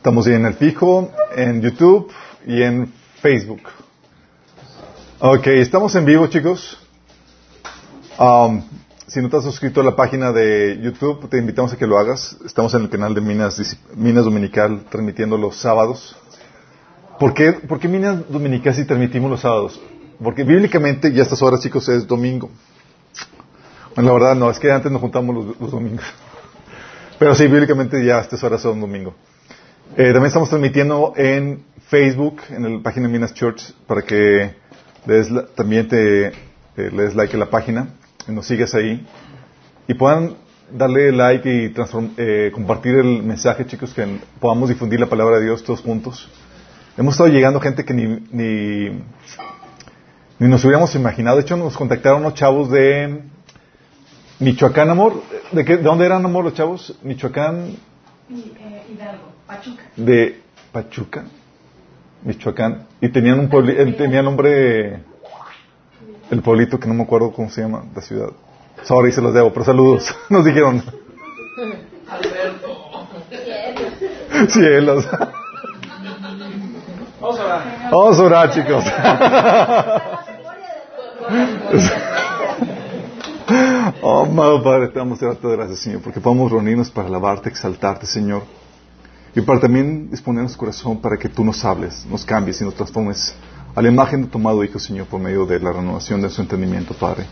Estamos en el fijo, en YouTube y en Facebook. Ok, estamos en vivo, chicos. Um, si no te has suscrito a la página de YouTube, te invitamos a que lo hagas. Estamos en el canal de Minas, Minas Dominical, transmitiendo los sábados. ¿Por qué, ¿Por qué Minas Dominical si transmitimos los sábados? Porque bíblicamente, ya a estas horas, chicos, es domingo. Bueno, la verdad no, es que antes nos juntamos los, domingos. Pero sí, bíblicamente ya a estas horas son domingo. Eh, también estamos transmitiendo en Facebook, en la página de Minas Church, para que la, también te eh, des like a la página y nos sigas ahí. Y puedan darle like y eh, compartir el mensaje, chicos, que podamos difundir la palabra de Dios todos juntos. Hemos estado llegando gente que ni, ni, ni nos hubiéramos imaginado. De hecho, nos contactaron unos chavos de Michoacán, amor. ¿De, qué, ¿De dónde eran, amor, los chavos? Michoacán. Hidalgo, Pachuca. De Pachuca, Michoacán. Y tenían un pueblo, él tenía nombre, el pueblito que no me acuerdo cómo se llama, la ciudad. Sorry, se los debo, pero saludos. Nos dijeron. Alberto. Cielos. Vamos a orar. Vamos a orar, chicos. Oh, amado Padre, te damos darte gracias, Señor, porque podemos reunirnos para alabarte, exaltarte, Señor. Y para también disponer nuestro corazón para que tú nos hables, nos cambies y nos transformes a la imagen de tu amado Hijo, Señor, por medio de la renovación de su entendimiento, Padre.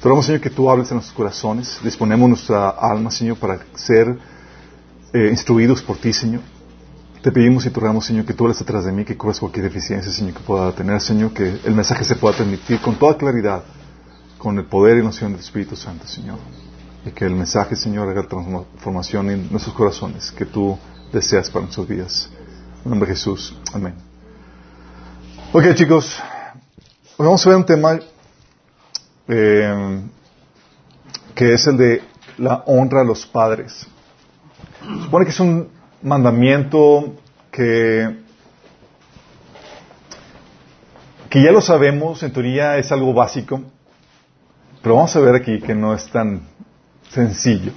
Te rogamos, Señor, que tú hables en nuestros corazones. Disponemos nuestra alma, Señor, para ser eh, instruidos por ti, Señor. Te pedimos y te rogamos, Señor, que tú hables detrás de mí, que cubras cualquier deficiencia, Señor, que pueda tener, Señor, que el mensaje se pueda transmitir con toda claridad, con el poder y noción del Espíritu Santo, Señor. Y que el mensaje, Señor, haga transformación en nuestros corazones, que tú deseas para nuestras vidas. En nombre de Jesús. Amén. Ok, chicos. Hoy vamos a ver un tema eh, que es el de la honra a los padres. Supone que es un mandamiento que, que ya lo sabemos, en teoría es algo básico, pero vamos a ver aquí que no es tan sencillo.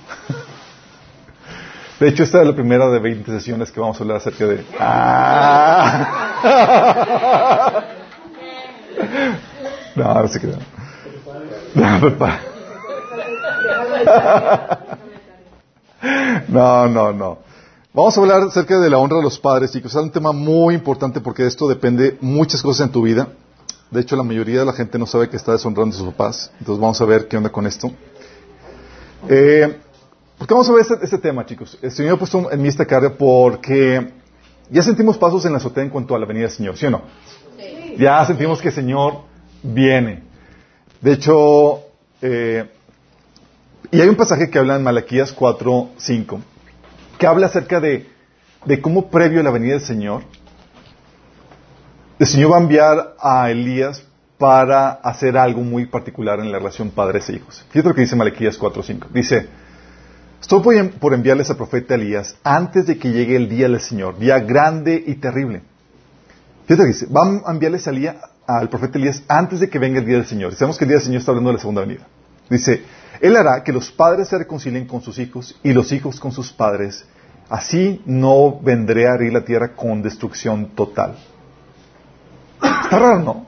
De hecho, esta es la primera de 20 sesiones que vamos a hablar acerca de... ¡Ah! No, no se crean. No. No, no. Vamos a hablar acerca de la honra de los padres, chicos. Es un tema muy importante porque esto depende muchas cosas en tu vida. De hecho, la mayoría de la gente no sabe que está deshonrando a sus papás. Entonces vamos a ver qué onda con esto. Eh, ¿Por qué vamos a ver este, este, tema, chicos? El Señor ha puesto en mí esta carga porque ya sentimos pasos en la azotea en cuanto a la venida del Señor, ¿sí o no? Sí. Ya sentimos que el Señor viene. De hecho, eh, y hay un pasaje que habla en Malaquías 4, 5, que habla acerca de, de cómo previo a la venida del Señor, el Señor va a enviar a Elías para hacer algo muy particular en la relación padres e hijos. Fíjate lo que dice Malaquías 4.5. Dice, estoy por enviarles al profeta Elías antes de que llegue el día del Señor, día grande y terrible. Fíjate lo que dice, van a enviarles a Elías, al profeta Elías antes de que venga el día del Señor. Sabemos que el día del Señor está hablando de la segunda venida. Dice, Él hará que los padres se reconcilien con sus hijos y los hijos con sus padres. Así no vendré a herir la tierra con destrucción total. Está raro, ¿no?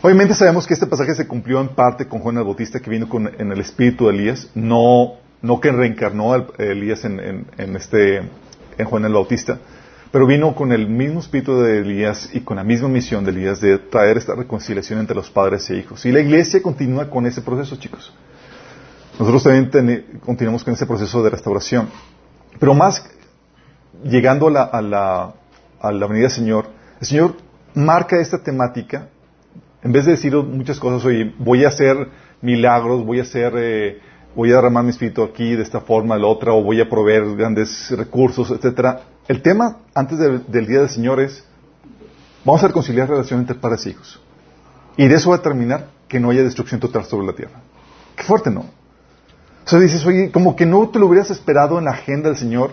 Obviamente sabemos que este pasaje se cumplió en parte con Juan el Bautista que vino con, en el espíritu de Elías, no, no que reencarnó a Elías en, en, este, en Juan el Bautista, pero vino con el mismo espíritu de Elías y con la misma misión de Elías de traer esta reconciliación entre los padres e hijos. Y la iglesia continúa con ese proceso, chicos. Nosotros también continuamos con ese proceso de restauración. Pero más llegando a la, a la, a la venida del Señor, el Señor marca esta temática en vez de decir muchas cosas, oye, voy a hacer milagros, voy a hacer, eh, voy a derramar mi espíritu aquí de esta forma, de la otra, o voy a proveer grandes recursos, etcétera. El tema antes de, del día del Señor es, vamos a reconciliar relación entre padres e hijos. Y de eso va a terminar que no haya destrucción total sobre la tierra. Qué fuerte, ¿no? O sea, dices, oye, como que no te lo hubieras esperado en la agenda del Señor,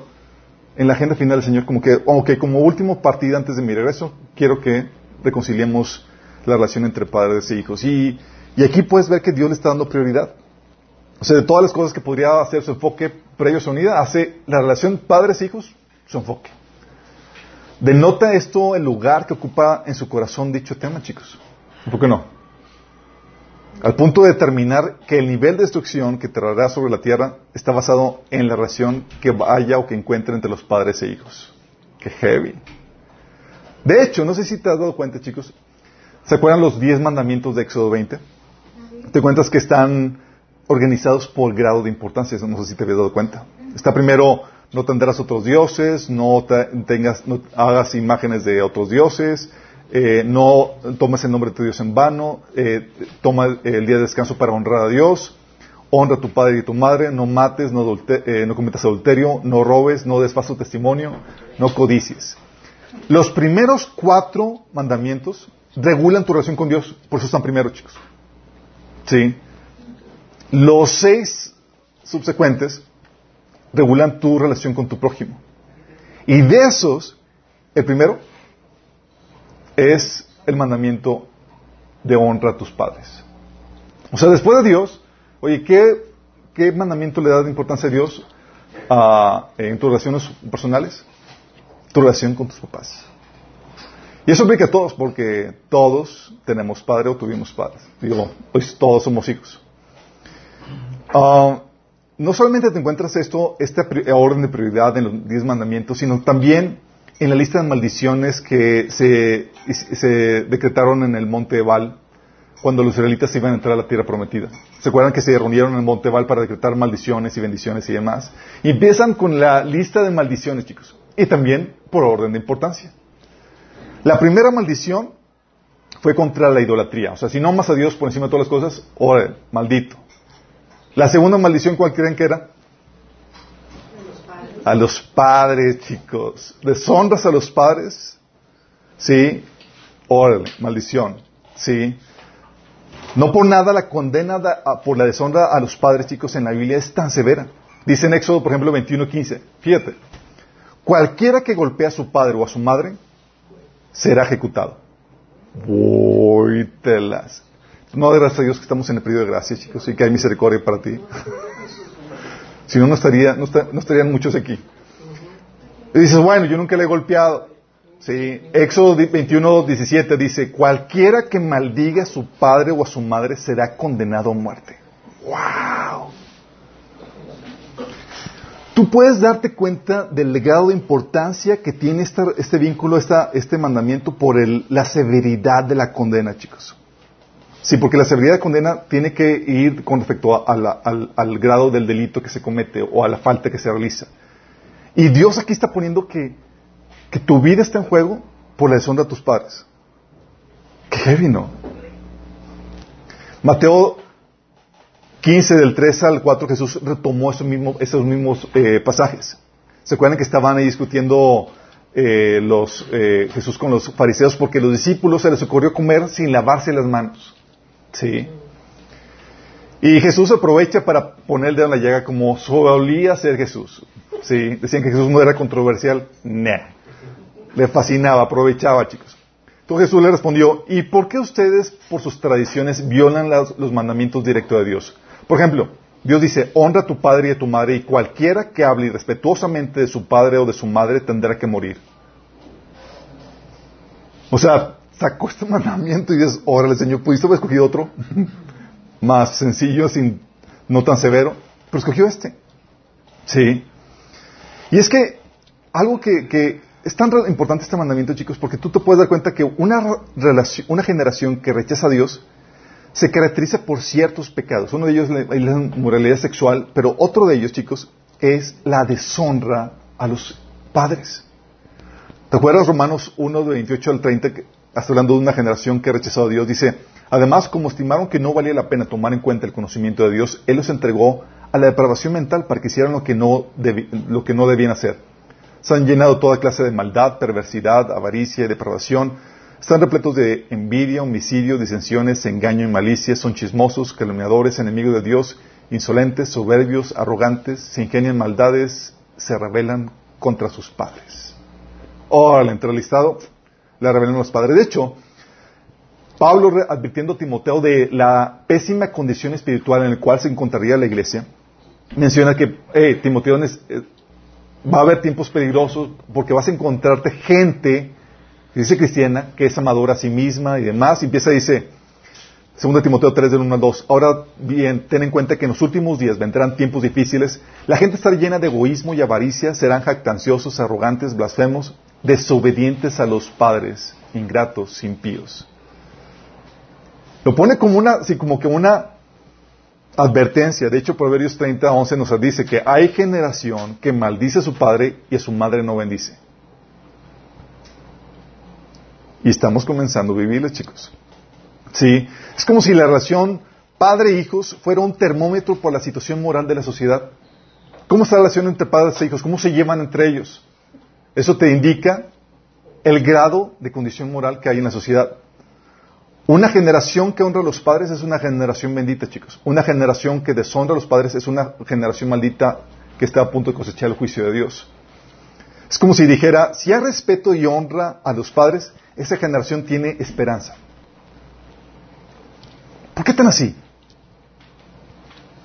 en la agenda final del Señor, como que, como último partido antes de mi regreso, quiero que reconciliemos la relación entre padres e hijos. Y, aquí puedes ver que Dios le está dando prioridad. O sea, de todas las cosas que podría hacer su enfoque previo a su unidad, hace la relación padres-hijos su enfoque. Denota esto el lugar que ocupa en su corazón dicho tema, chicos. ¿Por qué no? Al punto de determinar que el nivel de destrucción que traerá sobre la tierra está basado en la relación que haya o que encuentre entre los padres e hijos. Qué heavy. De hecho, no sé si te has dado cuenta, chicos. ¿Se acuerdan los 10 mandamientos de Éxodo 20? Te cuentas que están organizados por grado de importancia. No sé si te habías dado cuenta. Está primero, no tendrás otros dioses, no, tengas, no hagas imágenes de otros dioses, eh, no tomes el nombre de tu Dios en vano, eh, toma el día de descanso para honrar a Dios, honra a tu padre y a tu madre, no mates, no, eh, no cometas adulterio, no robes, no des falso testimonio, no codicies. Los primeros cuatro mandamientos regulan tu relación con Dios, por eso están primero, chicos. ¿Sí? Los seis subsecuentes regulan tu relación con tu prójimo. Y de esos, el primero es el mandamiento de honra a tus padres. O sea, después de Dios, oye, ¿qué, qué mandamiento le da de importancia a Dios ah, en tus relaciones personales? Tu relación con tus papás. Y eso aplica a todos, porque todos tenemos padre o tuvimos padres. Digo, pues todos somos hijos. Ah, no solamente te encuentras esto, esta orden de prioridad en los diez mandamientos, sino también en la lista de maldiciones que se, decretaron en el monte Ebal cuando los israelitas iban a entrar a la tierra prometida. ¿Se acuerdan que se reunieron en el monte Ebal para decretar maldiciones y bendiciones y demás? Y empiezan con la lista de maldiciones, chicos. Y también por orden de importancia. La primera maldición fue contra la idolatría. O sea, si no amas a Dios por encima de todas las cosas, maldito. La segunda maldición, ¿cuál creen que era? A los padres, chicos. ¿Deshonras a los padres? Sí. Órale, maldición. Sí. No por nada la condena por la deshonra a los padres, chicos, en la Biblia es tan severa. Dice en Éxodo, por ejemplo, 21.15. Fíjate. Cualquiera que golpea a su padre o a su madre será ejecutado. Voy telas. No, gracias a Dios que estamos en el periodo de gracia, chicos, y que hay misericordia para ti. Si no, no, estaría, no, estarían muchos aquí. Y dices, bueno, yo nunca le he golpeado. Sí. Éxodo 21, 17 dice, cualquiera que maldiga a su padre o a su madre será condenado a muerte. ¡Wow! Tú puedes darte cuenta del legado de importancia que tiene este vínculo, este mandamiento por la severidad de la condena, chicos. Sí, porque la severidad de condena tiene que ir con respecto al, grado del delito que se comete o a la falta que se realiza. Y Dios aquí está poniendo que, que tu vida está en juego por la deshonra de tus padres. Qué heavy, ¿no? Mateo 15, del 3 al 4, Jesús retomó esos mismos, esos mismos eh, pasajes. ¿Se acuerdan que estaban ahí discutiendo eh, los, eh, Jesús con los fariseos porque los discípulos se les ocurrió comer sin lavarse las manos? Sí. Y Jesús aprovecha para poner el dedo en la llaga como solía ser Jesús. Sí. Decían que Jesús no era controversial. Nah. Le fascinaba, aprovechaba, chicos. Entonces Jesús le respondió, ¿y por qué ustedes, por sus tradiciones, violan los mandamientos directos de Dios? Por ejemplo, Dios dice, honra a tu padre y a tu madre, y cualquiera que hable irrespetuosamente de su padre o de su madre tendrá que morir. O sea, sacó este mandamiento y dices, órale Señor, pudiste haber escogido otro más sencillo, sin, no tan severo, pero escogió este. Sí. Y es que algo que, es tan importante este mandamiento, chicos, porque tú te puedes dar cuenta que una, relación, una generación que rechaza a Dios se caracteriza por ciertos pecados. Uno de ellos es la moralidad sexual, pero otro de ellos, chicos, es la deshonra a los padres. ¿Te acuerdas Romanos 1, de 28 al 30, hasta hablando de una generación que ha rechazado a Dios, dice, además, como estimaron que no valía la pena tomar en cuenta el conocimiento de Dios, Él los entregó a la depravación mental para que hicieran lo que no, debían hacer. Se han llenado toda clase de maldad, perversidad, avaricia depravación. Están repletos de envidia, homicidio, disensiones, engaño y malicia. Son chismosos, calumniadores, enemigos de Dios, insolentes, soberbios, arrogantes, se ingenian maldades, se rebelan contra sus padres. Órale, entre el listado, la revelan los padres. De hecho, Pablo, advirtiendo a Timoteo de la pésima condición espiritual en la cual se encontraría la iglesia, menciona que eh, Timoteo, eh, Va a haber tiempos peligrosos porque vas a encontrarte gente, dice cristiana, que es amadora a sí misma y demás. Y empieza, dice, 2 Timoteo 3 del 1 al 2. Ahora bien, ten en cuenta que en los últimos días vendrán tiempos difíciles. La gente estará llena de egoísmo y avaricia, serán jactanciosos, arrogantes, blasfemos, desobedientes a los padres, ingratos, impíos. Lo pone como una, como que una advertencia. De hecho, Proverbios 30, 11 nos dice que hay generación que maldice a su padre y a su madre no bendice. Y estamos comenzando a vivirlo, chicos. Sí, es como si la relación padre-hijos fuera un termómetro por la situación moral de la sociedad. ¿Cómo está la relación entre padres e hijos? ¿Cómo se llevan entre ellos? Eso te indica el grado de condición moral que hay en la sociedad. Una generación que honra a los padres es una generación bendita, chicos. Una generación que deshonra a los padres es una generación maldita que está a punto de cosechar el juicio de Dios. Es como si dijera, si hay respeto y honra a los padres, esa generación tiene esperanza. ¿Por qué tan así?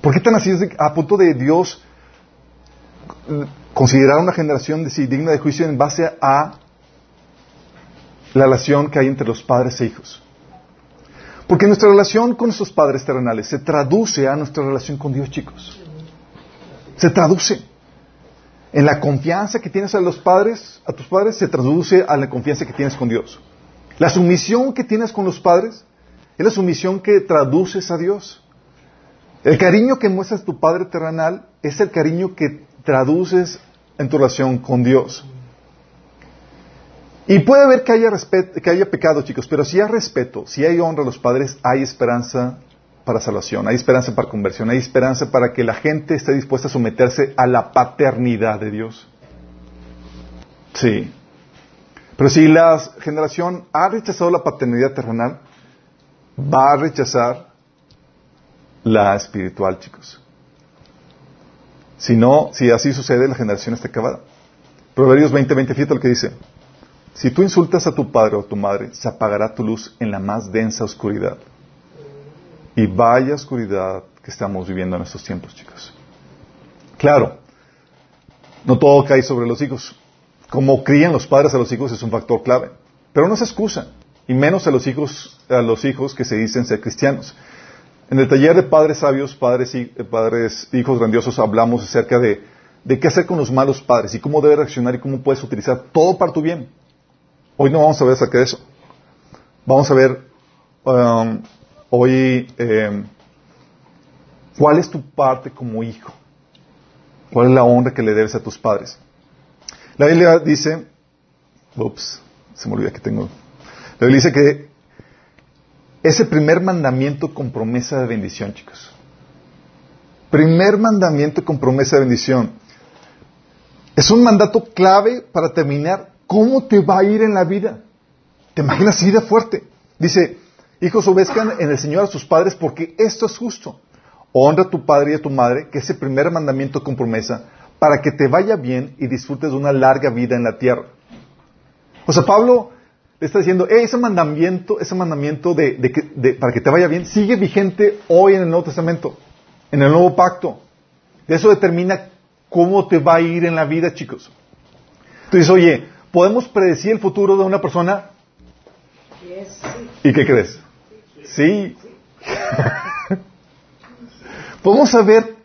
¿Por qué tan así a punto de Dios considerar una generación digna de juicio en base a la relación que hay entre los padres e hijos? Porque nuestra relación con nuestros padres terrenales se traduce a nuestra relación con Dios, chicos. Se traduce. En la confianza que tienes a los padres, a tus padres, se traduce a la confianza que tienes con Dios. La sumisión que tienes con los padres es la sumisión que traduces a Dios. El cariño que muestras a tu Padre terrenal es el cariño que traduces en tu relación con Dios. Y puede haber que haya, que haya pecado, chicos, pero si hay respeto, si hay honra a los padres, hay esperanza para salvación, hay esperanza para conversión, hay esperanza para que la gente esté dispuesta a someterse a la paternidad de Dios. Sí. Pero si la generación ha rechazado la paternidad terrenal, va a rechazar la espiritual, chicos. Si no, si así sucede, la generación está acabada. Proverbios 20, 20, fíjate lo que dice. Si tú insultas a tu padre o a tu madre, se apagará tu luz en la más densa oscuridad. Y vaya oscuridad que estamos viviendo en estos tiempos, chicos. Claro, no todo cae sobre los hijos. Como crían los padres a los hijos es un factor clave. Pero no se excusa y menos a los hijos, a los hijos que se dicen ser cristianos. En el taller de padres sabios, padres, y, eh, padres hijos grandiosos, hablamos acerca de, qué hacer con los malos padres y cómo debes reaccionar y cómo puedes utilizar todo para tu bien. Hoy no vamos a ver acerca de eso. Vamos a ver um, hoy eh, cuál es tu parte como hijo. ¿Cuál es la honra que le debes a tus padres? La Biblia dice, ups, se me olvida que tengo la Biblia dice que ese primer mandamiento con promesa de bendición, chicos. Primer mandamiento con promesa de bendición. Es un mandato clave para terminar cómo te va a ir en la vida. ¿Te imaginas de fuerte? Dice, hijos obedezcan en el Señor a sus padres porque esto es justo. Honra a tu padre y a tu madre, que es el primer mandamiento con promesa, para que te vaya bien y disfrutes de una larga vida en la tierra. O sea, Pablo le está diciendo, ese mandamiento, ese mandamiento de, para que te vaya bien, sigue vigente hoy en el Nuevo Testamento, en el Nuevo Pacto. Eso determina cómo te va a ir en la vida, chicos. Entonces, oye, ¿podemos predecir el futuro de una persona? ¿Y qué crees? Sí. ¿Podemos saber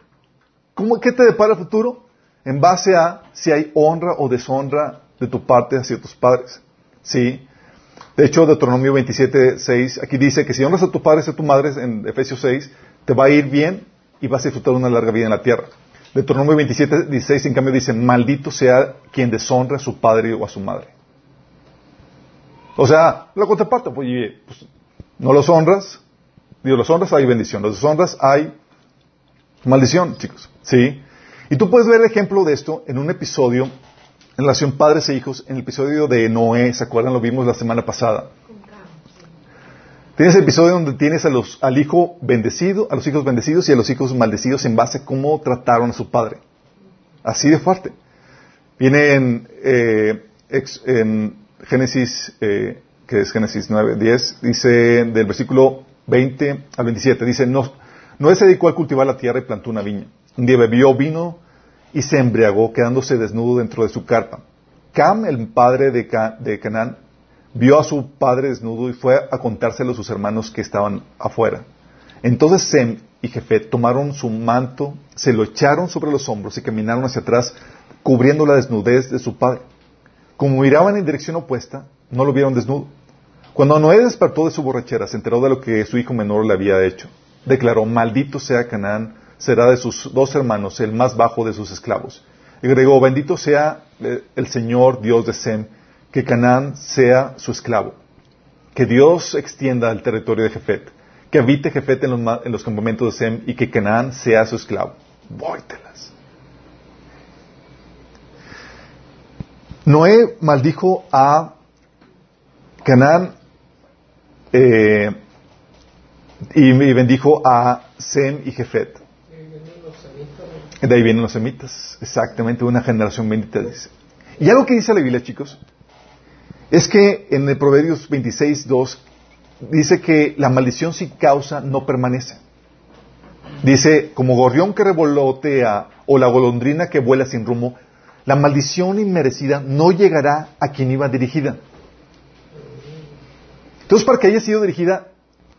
cómo, qué te depara el futuro? En base a si hay honra o deshonra de tu parte hacia tus padres. ¿Sí? De hecho, Deuteronomio 27, 6, aquí dice que si honras a tu padre y a tu madre, en Efesios 6, te va a ir bien y vas a disfrutar una larga vida en la tierra. Deuteronomio 27, 16, en cambio, dice, maldito sea quien deshonra a su padre o a su madre. O sea, la contraparte, pues, pues, no los honras, digo, los honras hay bendición, los deshonras hay maldición, chicos. ¿Sí? Y tú puedes ver el ejemplo de esto en un episodio en relación padres e hijos, en el episodio de Noé, ¿se acuerdan? Lo vimos la semana pasada. Tienes el episodio donde tienes al hijo bendecido, a los hijos bendecidos y a los hijos maldecidos en base a cómo trataron a su padre. Así de fuerte. Viene en, eh, Génesis, eh, que es Génesis 9, 10, dice del versículo 20 al 27, dice, no, no se dedicó a cultivar la tierra y plantó una viña. Un día bebió vino y se embriagó, quedándose desnudo dentro de su carpa. Cam, el padre de, Ca- de Canaán, vio a su padre desnudo y fue a contárselo a sus hermanos que estaban afuera. Entonces Sem y Jefet tomaron su manto, se lo echaron sobre los hombros y caminaron hacia atrás, cubriendo la desnudez de su padre. Como miraban en dirección opuesta, no lo vieron desnudo. Cuando Noé despertó de su borrachera, se enteró de lo que su hijo menor le había hecho. Declaró, maldito sea Canaán, será de sus dos hermanos el más bajo de sus esclavos. Y agregó, bendito sea eh, el Señor Dios de Sem, que Canaán sea su esclavo. Que Dios extienda el territorio de Jefet, que habite Jefet en los, campamentos de Sem y que Canaán sea su esclavo. Vóytelas. Noé maldijo a Canaán eh, y bendijo a Sem y Jefet. De ahí vienen los semitas, exactamente, una generación bendita dice. Y algo que dice la Biblia, chicos, es que en el Proverbios 26, 2 dice que la maldición sin causa no permanece. Dice, como gorrión que revolotea o la golondrina que vuela sin rumbo, la maldición inmerecida no llegará a quien iba dirigida. Entonces, para que haya sido dirigida,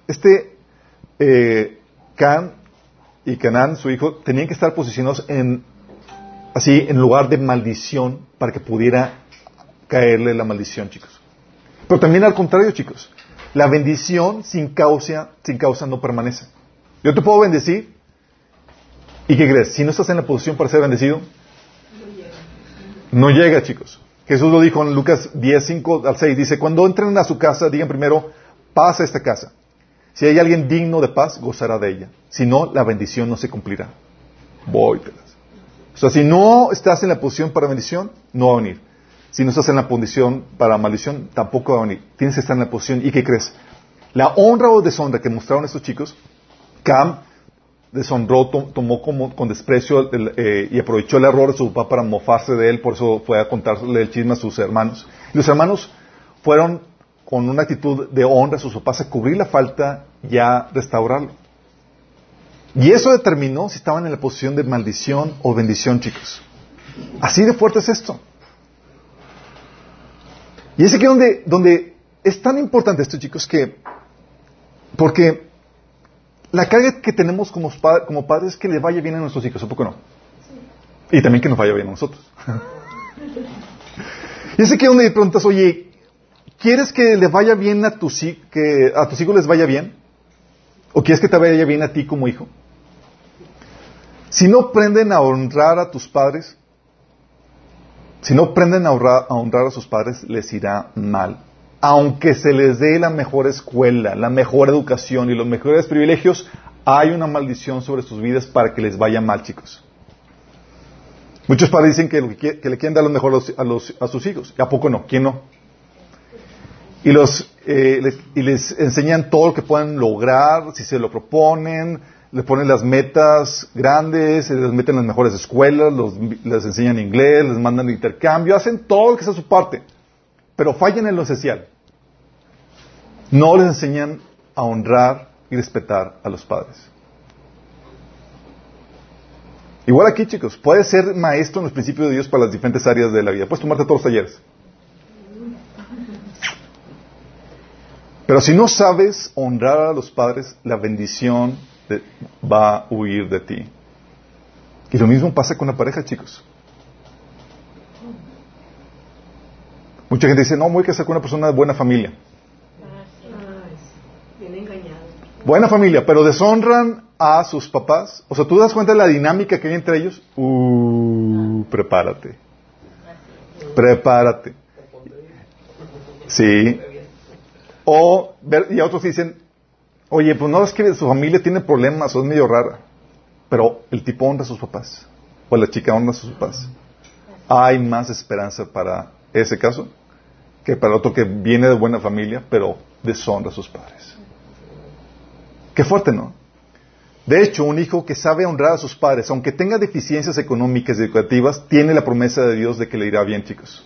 este eh, y Canán, su hijo, tenían que estar posicionados en así en lugar de maldición para que pudiera caerle la maldición, chicos. Pero también al contrario, chicos. La bendición sin causa, sin causa no permanece. Yo te puedo bendecir. ¿Y qué crees? Si no estás en la posición para ser bendecido, no llega, chicos. Jesús lo dijo en Lucas 10, 5 al 6. Dice, cuando entren a su casa, digan primero, paz a esta casa. Si hay alguien digno de paz, gozará de ella. Si no, la bendición no se cumplirá. Vóytelas. O sea, si no estás en la posición para bendición, no va a venir. Si no estás en la posición para maldición, tampoco va a venir. Tienes que estar en la posición. ¿Y qué crees? La honra o deshonra que mostraron estos chicos, Cam deshonró, to- tomó como, con desprecio eh, y aprovechó el error de su papá para mofarse de él, por eso fue a contarle el chisme a sus hermanos. Y los hermanos fueron con una actitud de honra a sus papás a cubrir la falta y a restaurarlo. Y eso determinó si estaban en la posición de maldición o bendición, chicos. Así de fuerte es esto. Y es aquí donde, donde es tan importante esto, chicos, que porque la carga que tenemos como, como padres es que le vaya bien a nuestros hijos, ¿a poco no? Y también que nos vaya bien a nosotros. y es aquí donde preguntas, oye, ¿quieres que le vaya bien a tus, que a tus hijos les vaya bien? ¿O quieres que te vaya bien a ti como hijo? Si no aprenden a honrar a tus padres, si no aprenden a honrar, a honrar a sus padres, les irá mal. Aunque se les dé la mejor escuela, la mejor educación y los mejores privilegios, hay una maldición sobre sus vidas para que les vaya mal, chicos. Muchos padres dicen que, que le quieren dar lo mejor a, los- a los- a sus hijos. ¿Y a poco no? ¿Quién no? Y, los, eh, les, y les enseñan todo lo que pueden lograr, si se lo proponen, les ponen las metas grandes, les meten en las mejores escuelas, los- les enseñan inglés, les mandan intercambio, hacen todo lo que sea su parte, pero fallan en lo esencial. No les enseñan a honrar y respetar a los padres. Igual aquí, chicos, puedes ser maestro en los principios de Dios para las diferentes áreas de la vida. Puedes tomarte todos los talleres. Pero si no sabes honrar a los padres, la bendición de- va a huir de ti. Y lo mismo pasa con la pareja, chicos. Mucha gente dice, no, voy a casar con una persona de buena familia. Buena familia, pero deshonran a sus papás. O sea, tú das cuenta de la dinámica que hay entre ellos. Uh, prepárate. Prepárate. Sí. O, ver- y otros dicen, oye, pues no es que su familia tiene problemas o es medio rara. Pero el tipo honra a sus papás. O la chica honra a sus papás. Hay más esperanza para ese caso que para otro que viene de buena familia, pero deshonra a sus padres. Qué fuerte, ¿no? De hecho, un hijo que sabe honrar a sus padres, aunque tenga deficiencias económicas y educativas, tiene la promesa de Dios de que le irá bien, chicos.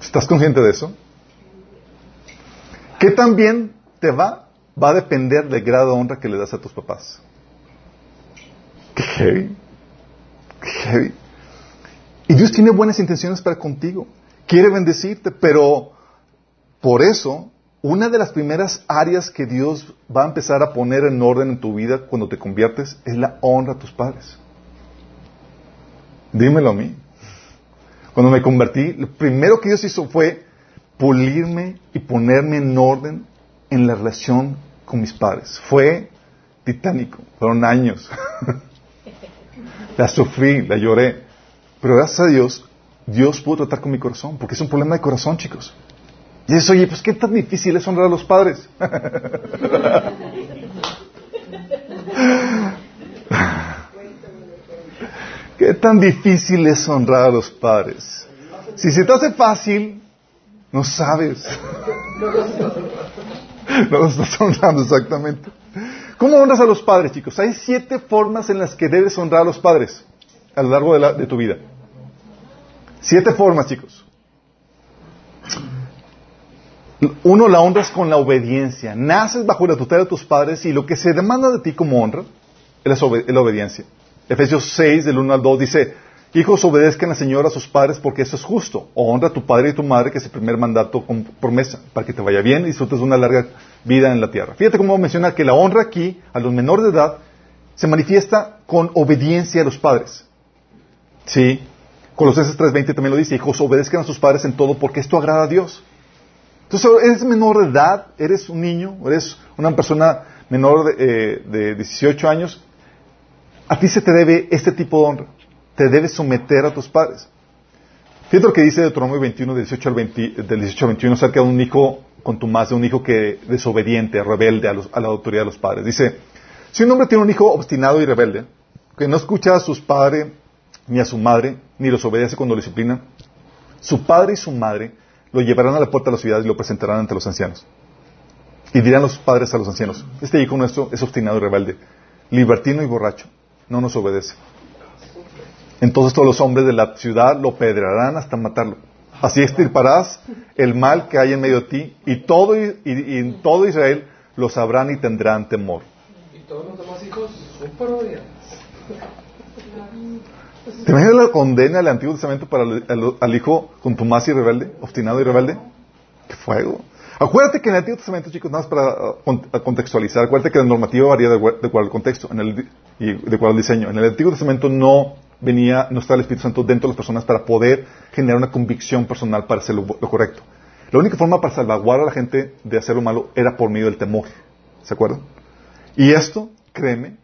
¿Estás consciente de eso? ¿Qué tan bien te va? Va a depender del grado de honra que le das a tus papás. Qué heavy. Heavy. Y Dios tiene buenas intenciones para contigo. Quiere bendecirte, pero por eso, una de las primeras áreas que Dios va a empezar a poner en orden en tu vida cuando te conviertes es la honra a tus padres. Dímelo a mí. Cuando me convertí, lo primero que Dios hizo fue pulirme y ponerme en orden en la relación con mis padres. Fue titánico, fueron años. la sufrí, la lloré. Pero gracias a Dios, Dios pudo tratar con mi corazón, porque es un problema de corazón, chicos. Y eso, oye, pues qué tan difícil es honrar a los padres. qué tan difícil es honrar a los padres. Si se te hace fácil, no sabes. No lo estás honrando exactamente. ¿Cómo honras a los padres, chicos? Hay siete formas en las que debes honrar a los padres a lo largo de, la, de tu vida. Siete formas, chicos. Uno, la honras con la obediencia. Naces bajo la tutela de tus padres y lo que se demanda de ti como honra es la obediencia. Efesios 6, del 1 al 2, dice, Hijos, obedezcan al Señor a sus padres porque eso es justo. Honra a tu padre y tu madre, que es el primer mandato con promesa, para que te vaya bien y disfrutes de una larga vida en la tierra. Fíjate cómo menciona que la honra aquí, a los menores de edad, se manifiesta con obediencia a los padres. ¿Sí? Colosenses 3.20 también lo dice, hijos, obedezcan a sus padres en todo porque esto agrada a Dios. Entonces, eres menor de edad, eres un niño, eres una persona menor de, eh, de 18 años, a ti se te debe este tipo de honra te debes someter a tus padres. Fíjate lo que dice Deuteronomio 21, del 18 al, 21, acerca de un hijo con tu más, de un hijo que desobediente, rebelde a, la autoridad de los padres. Dice, si un hombre tiene un hijo obstinado y rebelde, que no escucha a sus padres ni a su madre, ni los obedece cuando lo disciplina, su padre y su madre lo llevarán a la puerta de la ciudad y lo presentarán ante los ancianos. Y dirán los padres a los ancianos, este hijo nuestro es obstinado y rebelde, libertino y borracho, no nos obedece. Entonces todos los hombres de la ciudad lo pedrarán hasta matarlo. Así extirparás el mal que hay en medio de ti, y todo, y, en todo Israel lo sabrán y tendrán temor. Y todos los demás hijos son parodias. ¿Te imaginas la condena del Antiguo Testamento para al hijo contumaz y rebelde, obstinado y rebelde? ¡Qué fuego! Acuérdate que en el Antiguo Testamento, chicos, nada más para contextualizar, acuérdate que la normativa varía de, acuerdo al contexto en el, y de acuerdo al diseño. En el Antiguo Testamento no venía, no estaba el Espíritu Santo dentro de las personas para poder generar una convicción personal para hacer lo, correcto. La única forma para salvaguardar a la gente de hacer lo malo era por medio del temor. ¿Se acuerdan? Y esto, créeme,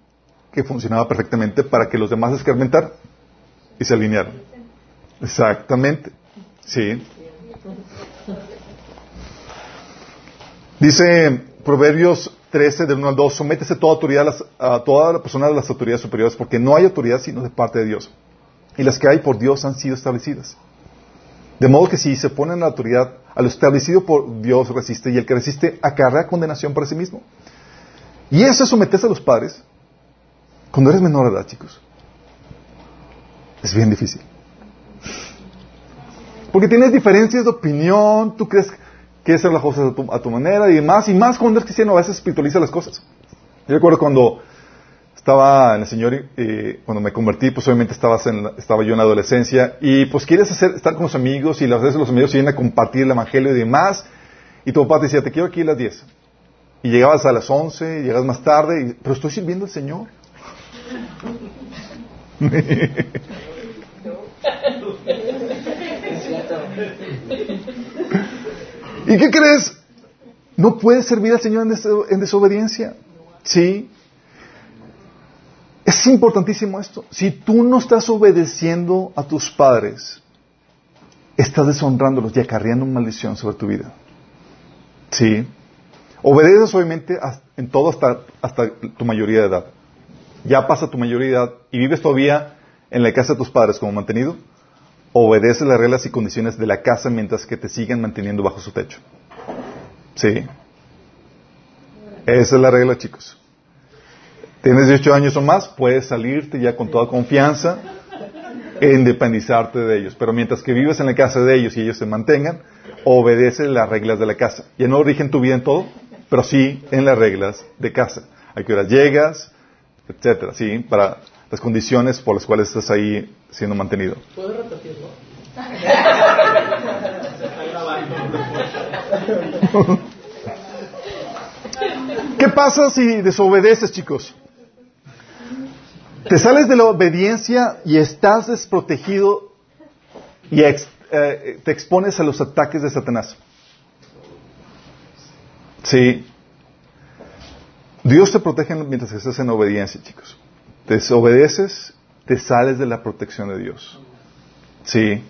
que funcionaba perfectamente para que los demás escarmentaran y se alinearan. Exactamente. Sí. Dice Proverbios 13, del 1 al 2, sométese toda autoridad a, toda la persona de las autoridades superiores, porque no hay autoridad sino de parte de Dios. Y las que hay por Dios han sido establecidas. De modo que si se ponen la autoridad, a lo establecido por Dios resiste, y el que resiste acarrea condenación para sí mismo. Y eso es someterse a los padres cuando eres menor de edad, chicos. Es bien difícil. Porque tienes diferencias de opinión, tú crees quieres hacer las cosas a tu, manera y demás, y más cuando eres cristiano a veces espiritualiza las cosas. Yo recuerdo cuando estaba en el Señor, y cuando me convertí, pues obviamente estabas en, estaba yo en la adolescencia, y pues quieres hacer, estar con los amigos, y las veces los amigos vienen a compartir el Evangelio y demás, y tu papá te decía, te quiero aquí a las 10. Y llegabas a las 11, y llegas más tarde, y, pero estoy sirviendo al Señor. ¿Y qué crees? No puedes servir al Señor en desobediencia. Sí. Es importantísimo esto. Si tú no estás obedeciendo a tus padres, estás deshonrándolos y acarreando una maldición sobre tu vida. Sí. Obedeces obviamente en todo hasta, hasta tu mayoría de edad. Ya pasa tu mayoría de edad y vives todavía en la casa de tus padres como mantenido. Obedece las reglas y condiciones de la casa mientras que te sigan manteniendo bajo su techo. ¿Sí? Esa es la regla, chicos. Tienes 18 años o más, puedes salirte ya con toda confianza e independizarte de ellos. Pero mientras que vives en la casa de ellos y ellos se mantengan, obedece las reglas de la casa. Ya no rigen tu vida en todo, pero sí en las reglas de casa. A qué hora llegas, etcétera, ¿sí? Para las condiciones por las cuales estás ahí siendo mantenido. ¿Qué pasa si desobedeces, chicos? Te sales de la obediencia y estás desprotegido y ex- eh, te expones a los ataques de Satanás. Sí. Dios te protege mientras estás en obediencia, chicos. Te desobedeces, te sales de la protección de Dios. Sí.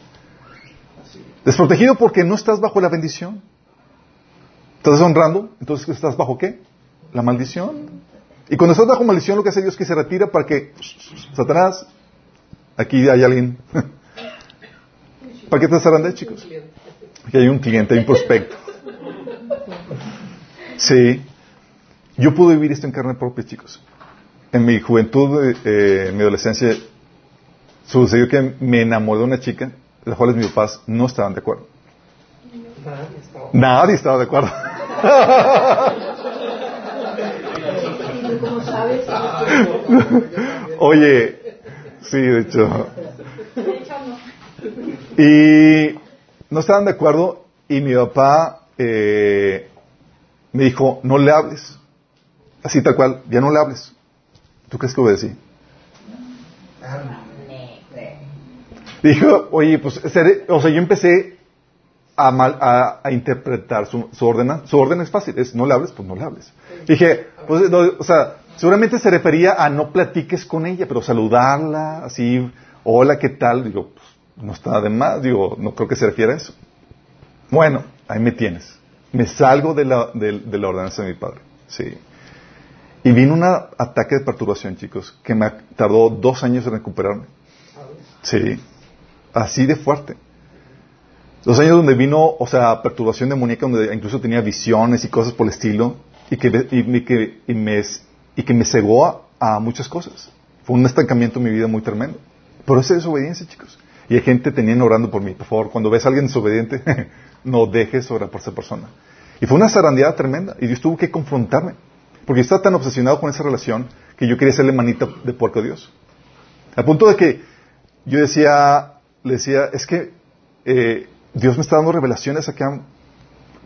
Desprotegido porque no estás bajo la bendición. ¿Estás honrando? Entonces, ¿estás bajo qué? La maldición. Y cuando estás bajo maldición, lo que hace Dios es que se retira para que, Satanás, aquí hay alguien. ¿Para qué te zarandé, chicos? Aquí hay un cliente, hay un prospecto. Sí. Yo pude vivir esto en carne propia, chicos. En mi juventud, eh, en mi adolescencia, sucedió que me enamoré de una chica, las cuales mis papás no estaban de acuerdo. Nadie estaba. Nadie estaba de acuerdo. Oye, sí, de hecho. Y no estaban de acuerdo y mi papá eh, me dijo, no le hables. Así tal cual, ya no le hables. ¿Tú crees que obedecí? Dijo, oye, pues, seré- o sea, yo empecé a, mal- a, a interpretar su, su orden. Su orden es fácil, es no le hables, pues no le hables. Dije, pues, no, o sea, seguramente se refería a no platiques con ella, pero saludarla, así, hola, ¿qué tal? Digo, pues, no está de más, digo, no creo que se refiera a eso. Bueno, ahí me tienes. Me salgo de la, de, de la ordenanza de mi padre. Sí. Y vino un ataque de perturbación, chicos, que me tardó dos años en recuperarme. Sí. Así de fuerte. Dos años donde vino, o sea, perturbación demoníaca, donde incluso tenía visiones y cosas por el estilo, y que, y, me- que, y me, y que me cegó a, muchas cosas. Fue un estancamiento en mi vida muy tremendo. Pero esa es desobediencia, chicos. Y hay gente teniendo orando por mí. Por favor, cuando ves a alguien desobediente, no dejes orar por esa persona. Y fue una zarandeada tremenda. Y Dios tuvo que confrontarme. Porque yo estaba tan obsesionado con esa relación que yo quería hacerle manita de puerco a Dios. Al punto de que yo decía, le decía, es que eh, Dios me está dando revelaciones acá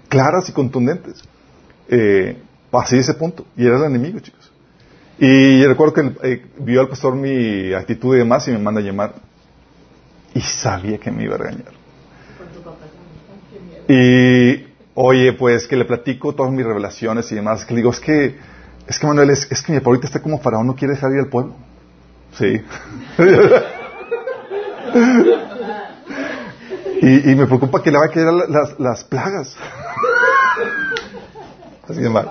claras y contundentes. Eh, pasé ese punto. Y era el enemigo, chicos. Y recuerdo que eh, vio al pastor mi actitud y demás y me manda a llamar. Y sabía que me iba a regañar. Y, oye, pues que le platico todas mis revelaciones y demás. Que le digo, es que, es que Manuel, es, es que mi papá ahorita está como faraón, no quiere dejar ir al pueblo. Sí. y, me preocupa que le va a quedar la- las, plagas. Así de mal.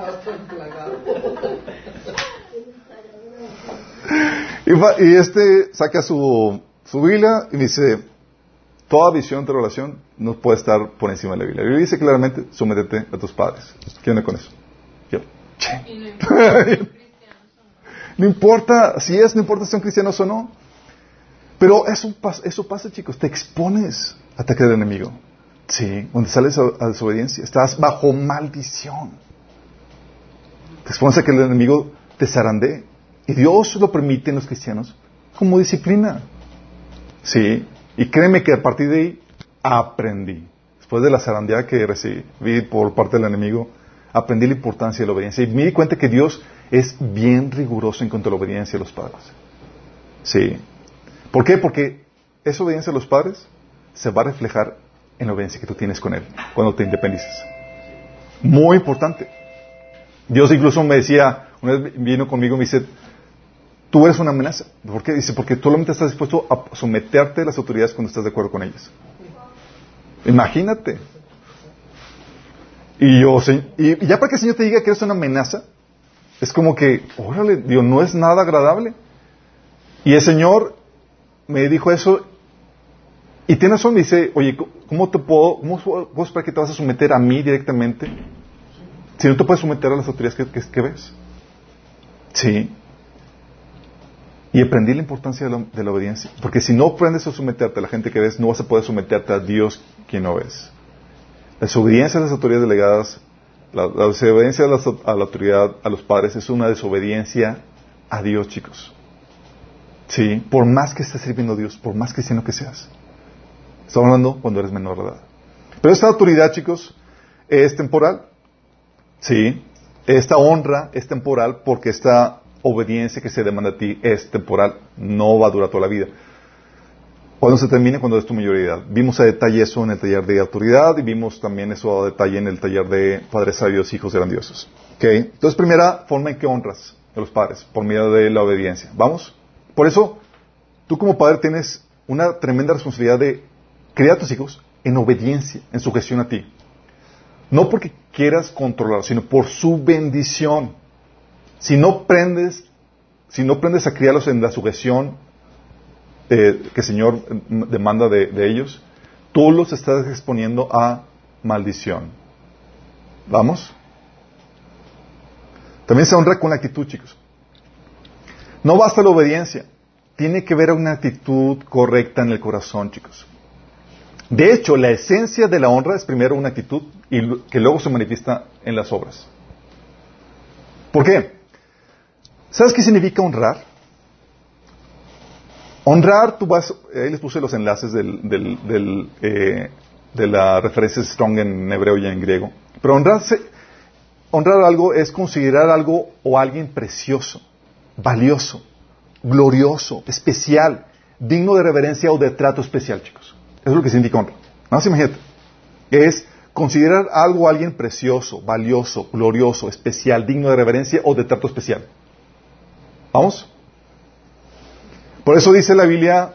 Y, este saca su, su Biblia y me dice, toda visión de relación no puede estar por encima de la Biblia. La Biblia dice claramente, sométete a tus padres. ¿Qué onda con eso? Yo, che. no importa si es, no importa si son cristianos o no. Pero eso, eso pasa, chicos. Te expones a ataque del enemigo. Sí, donde sales a, a desobediencia. Estás bajo maldición. Te expones a que el enemigo te zarandee. Y Dios lo permite en los cristianos como disciplina. Sí. Y créeme que a partir de ahí aprendí. Después de la zarandeada que recibí por parte del enemigo, aprendí la importancia de la obediencia. Y me di cuenta que Dios es bien riguroso en cuanto a la obediencia a los padres. Sí. ¿Por qué? Porque esa obediencia a los padres se va a reflejar en la obediencia que tú tienes con Él cuando te independices. Muy importante. Dios incluso me decía, una vez vino conmigo y me dice, tú eres una amenaza. ¿Por qué? Dice, porque tú solamente estás dispuesto a someterte a las autoridades cuando estás de acuerdo con ellas. Imagínate. Y yo, y ya para que el Señor te diga que eres una amenaza, es como que, órale, Dios, no es nada agradable. Y el Señor me dijo eso y tiene razón, me dice, oye, ¿cómo te puedo, cómo puedo esperar que te vas a someter a mí directamente si no te puedes someter a las autoridades que, que- que ves? Sí. Y aprendí la importancia de la, la obediencia. Porque si no aprendes a someterte a la gente que ves, no vas a poder someterte a Dios quien no ves. La desobediencia a las autoridades delegadas, la, la desobediencia a, las- a la autoridad, a los padres, es una desobediencia a Dios, chicos. Sí, por más que estés sirviendo a Dios, por más cristiano que seas. Estamos hablando cuando eres menor de edad. Pero esta autoridad, chicos, es temporal. Sí. Esta honra es temporal porque esta obediencia que se demanda a ti es temporal. No va a durar toda la vida. Cuando se termine, cuando es tu mayoría. Vimos a detalle eso en el taller de autoridad y vimos también eso a detalle en el taller de padres sabios, hijos grandiosos. ¿Okay? Entonces, primera forma en que honras a los padres, por medio de la obediencia. ¿Vamos? Por eso, tú como padre tienes una tremenda responsabilidad de criar a tus hijos en obediencia, en sujeción a ti. No porque quieras controlar, sino por su bendición. Si no prendes, si no prendes a criarlos en la sujeción eh, que el Señor demanda de, ellos, tú los estás exponiendo a maldición. ¿Vamos? También se honra con la actitud, chicos. No basta la obediencia. Tiene que haber una actitud correcta en el corazón, chicos. De hecho, la esencia de la honra es primero una actitud y que luego se manifiesta en las obras. ¿Por qué? ¿Sabes qué significa honrar? Honrar, tú vas, ahí les puse los enlaces eh, de la referencia Strong en hebreo y en griego. Pero honrarse, honrar algo es considerar algo o alguien precioso, valioso, glorioso, especial, digno de reverencia o de trato especial, chicos. Eso es lo que significa honra. Nada más imagínate. Es considerar algo o alguien precioso, valioso, glorioso, especial, digno de reverencia o de trato especial. ¿Vamos? Por eso dice la Biblia,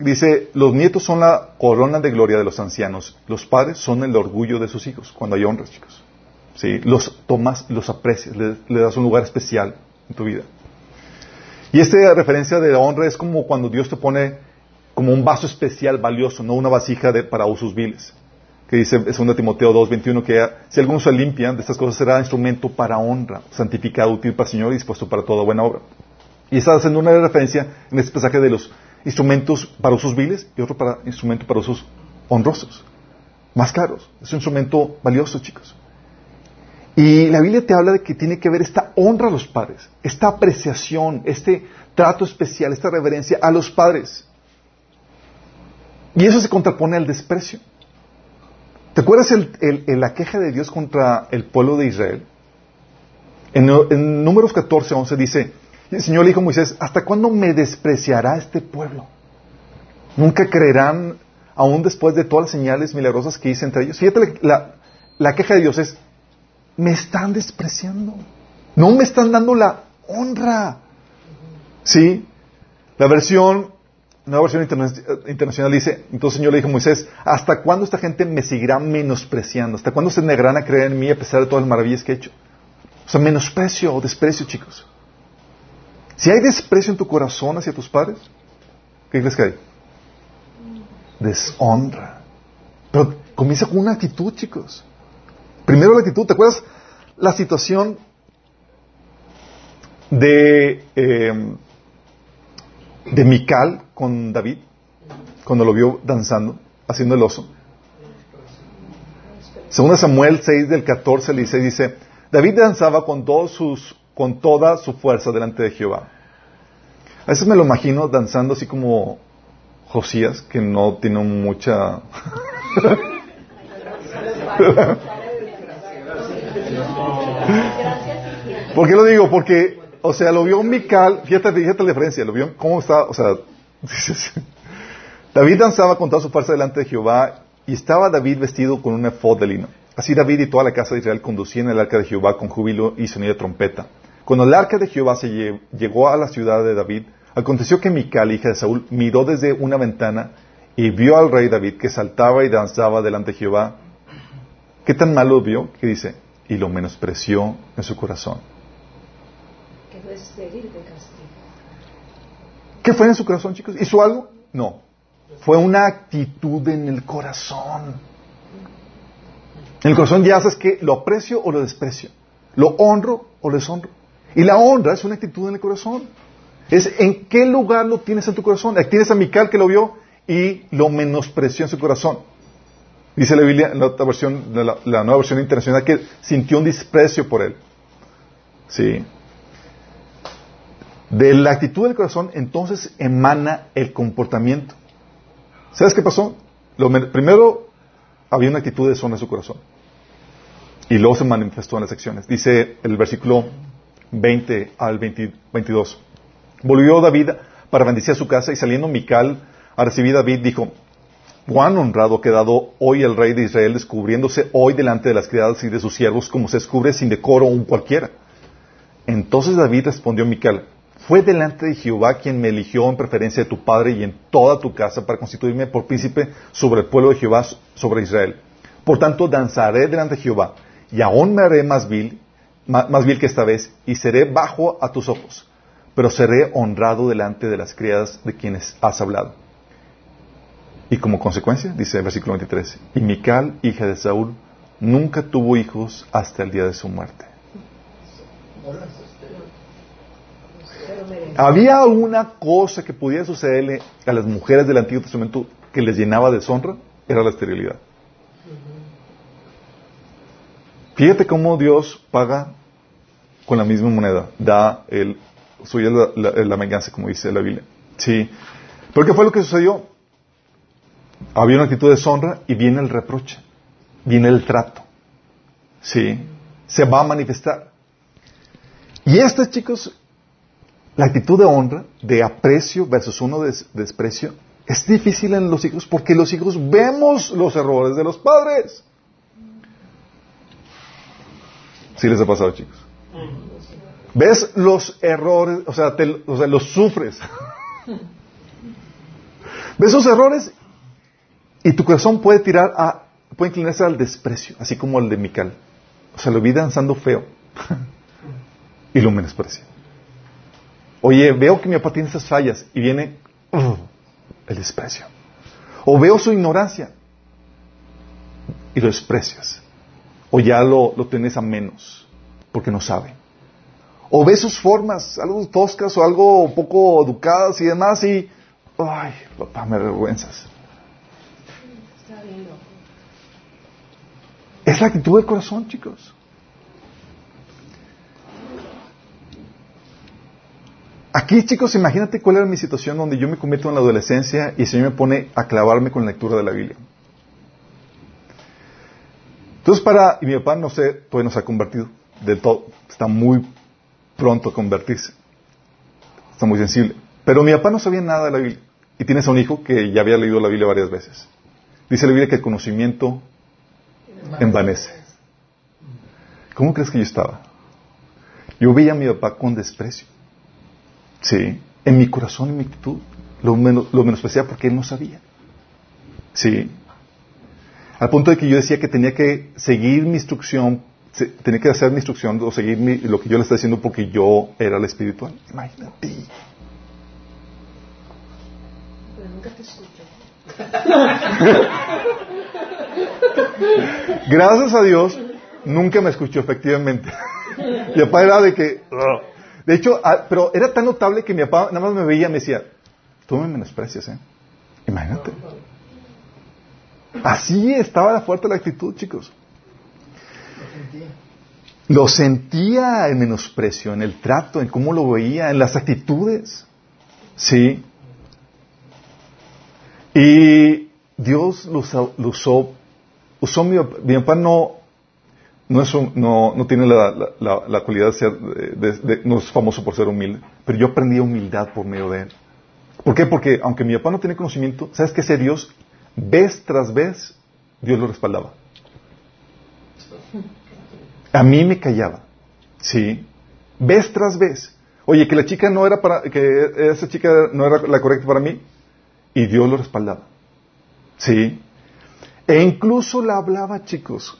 dice, los nietos son la corona de gloria de los ancianos, los padres son el orgullo de sus hijos, cuando hay honras, chicos. ¿Sí? Los tomas, los aprecias, le, das un lugar especial en tu vida. Y esta referencia de la honra es como cuando Dios te pone como un vaso especial valioso, no una vasija de, para usos viles. Que dice 2 Timoteo 2, 21 que si alguno se limpia de estas cosas será instrumento para honra, santificado, útil para el Señor y dispuesto para toda buena obra. Y está haciendo una referencia en este pasaje de los instrumentos para usos viles y otro para instrumento para usos honrosos, más caros. Es un instrumento valioso, chicos. Y la Biblia te habla de que tiene que haber esta honra a los padres, esta apreciación, este trato especial, esta reverencia a los padres. Y eso se contrapone al desprecio. ¿Te acuerdas el, el, la queja de Dios contra el pueblo de Israel? En, Números 14, 11 dice, el Señor le dijo a Moisés, ¿hasta cuándo me despreciará este pueblo? Nunca creerán, aún después de todas las señales milagrosas que hice entre ellos. Fíjate, la, la queja de Dios es, me están despreciando. No me están dando la honra. ¿Sí? La versión, nueva versión internacional dice, entonces el Señor le dijo a Moisés, ¿hasta cuándo esta gente me seguirá menospreciando? ¿Hasta cuándo se negarán a creer en mí a pesar de todas las maravillas que he hecho? O sea, menosprecio o desprecio, chicos. Si hay desprecio en tu corazón hacia tus padres, ¿qué crees que hay? Deshonra. Pero comienza con una actitud, chicos. Primero la actitud. ¿Te acuerdas la situación de, eh, de Mical con David? Cuando lo vio danzando, haciendo el oso. Según Samuel 6 del 14 al 16 dice, David danzaba con todos sus con toda su fuerza delante de Jehová. A veces me lo imagino danzando así como Josías, que no tiene mucha... ¿Por qué lo digo? Porque, o sea, lo vio Mical, fíjate, fíjate la diferencia, lo vio cómo está, o sea, David danzaba con toda su fuerza delante de Jehová y estaba David vestido con un efod de lino. Así David y toda la casa de Israel conducían el arca de Jehová con júbilo y sonido de trompeta. Cuando el arca de Jehová se llegó a la ciudad de David, aconteció que Mical, hija de Saúl, miró desde una ventana y vio al rey David que saltaba y danzaba delante de Jehová. ¿Qué tan malo vio? Que dice, y lo menospreció en su corazón. ¿Qué fue en su corazón, chicos? ¿Hizo algo? No. Fue una actitud en el corazón. En el corazón ya sabes que lo aprecio o lo desprecio. Lo honro o lo deshonro. Y la honra es una actitud en el corazón. Es en qué lugar lo tienes en tu corazón. Aquí tienes a que lo vio y lo menospreció en su corazón. Dice la Biblia en la, otra versión, la, la, nueva versión internacional que sintió un desprecio por él. Sí. De la actitud del corazón, entonces emana el comportamiento. ¿Sabes qué pasó? Lo, primero, había una actitud de deshonra en su corazón. Y luego se manifestó en las acciones. Dice el versículo 20 al 22. Volvió David para bendecir a su casa y saliendo Mical a recibir a David dijo, cuán honrado ha quedado hoy el rey de Israel descubriéndose hoy delante de las criadas y de sus siervos como se descubre sin decoro un cualquiera. Entonces David respondió a Mical, fue delante de Jehová quien me eligió en preferencia de tu padre y en toda tu casa para constituirme por príncipe sobre el pueblo de Jehová, sobre Israel. Por tanto, danzaré delante de Jehová y aún me haré más vil, más, vil que esta vez y seré bajo a tus ojos, pero seré honrado delante de las criadas de quienes has hablado. Y como consecuencia, dice el versículo 23, y Mical, hija de Saúl, nunca tuvo hijos hasta el día de su muerte. ¿Había una cosa que pudiera sucederle a las mujeres del Antiguo Testamento que les llenaba de deshonra? Era la esterilidad. Fíjate cómo Dios paga con la misma moneda. Da el, suya la, la, venganza, como dice la Biblia. Sí. ¿Pero qué fue lo que sucedió? Había una actitud de deshonra y viene el reproche. Viene el trato. Sí. Se va a manifestar. Y estas, chicos, la actitud de honra, de aprecio versus uno de desprecio, es difícil en los hijos porque los hijos vemos los errores de los padres. Sí les ha pasado, chicos. Ves los errores, o sea, sea los sufres. Ves esos errores y tu corazón puede tirar a, puede inclinarse al desprecio, así como el de Mical. O sea, lo vi danzando feo y lo menosprecia. Oye, veo que mi papá tiene esas fallas y viene uh, el desprecio. O veo su ignorancia y lo desprecias. O ya lo, lo tenés a menos porque no sabe. O ves sus formas, algo toscas o algo poco educadas y demás y, ay, papá, me avergüenzas. Es la actitud del corazón, chicos. Aquí, chicos, imagínate cuál era mi situación donde yo me convierto en la adolescencia y el Señor me pone a clavarme con la lectura de la Biblia. Entonces, para, y mi papá, no sé, todavía no se ha convertido del todo, está muy pronto a convertirse, está muy sensible. Pero mi papá no sabía nada de la Biblia y tienes a un hijo que ya había leído la Biblia varias veces. Dice la Biblia que el conocimiento envanece. ¿Cómo crees que yo estaba? Yo veía a mi papá con desprecio. Sí. En mi corazón, en mi actitud, lo, menos, lo menospreciaba porque él no sabía. Sí. Al punto de que yo decía que tenía que seguir mi instrucción, tenía que hacer mi instrucción o seguir lo que yo le estaba diciendo porque yo era el espiritual. Imagínate. Pero nunca te escucho. Gracias a Dios, nunca me escuchó efectivamente. Mi papá era de que, de hecho, ah, pero era tan notable que mi papá nada más me veía y me decía, tú me menosprecias, ¿eh? Imagínate. Así estaba fuerte la actitud, chicos. Lo sentía el menosprecio, en el trato, en cómo lo veía, en las actitudes. Sí. Y Dios lo usó, usó, mi, mi papá no, no, es no, no, tiene la, la, cualidad de ser, de, no es famoso por ser humilde, pero yo aprendí humildad por medio de él. ¿Por qué? Porque aunque mi papá no tiene conocimiento, ¿sabes qué ese Dios? Vez tras vez, Dios lo respaldaba. A mí me callaba. ¿Sí? Vez tras vez. Oye, que la chica no era para, que esa chica no era la correcta para mí, y Dios lo respaldaba. ¿Sí? E incluso la hablaba, chicos.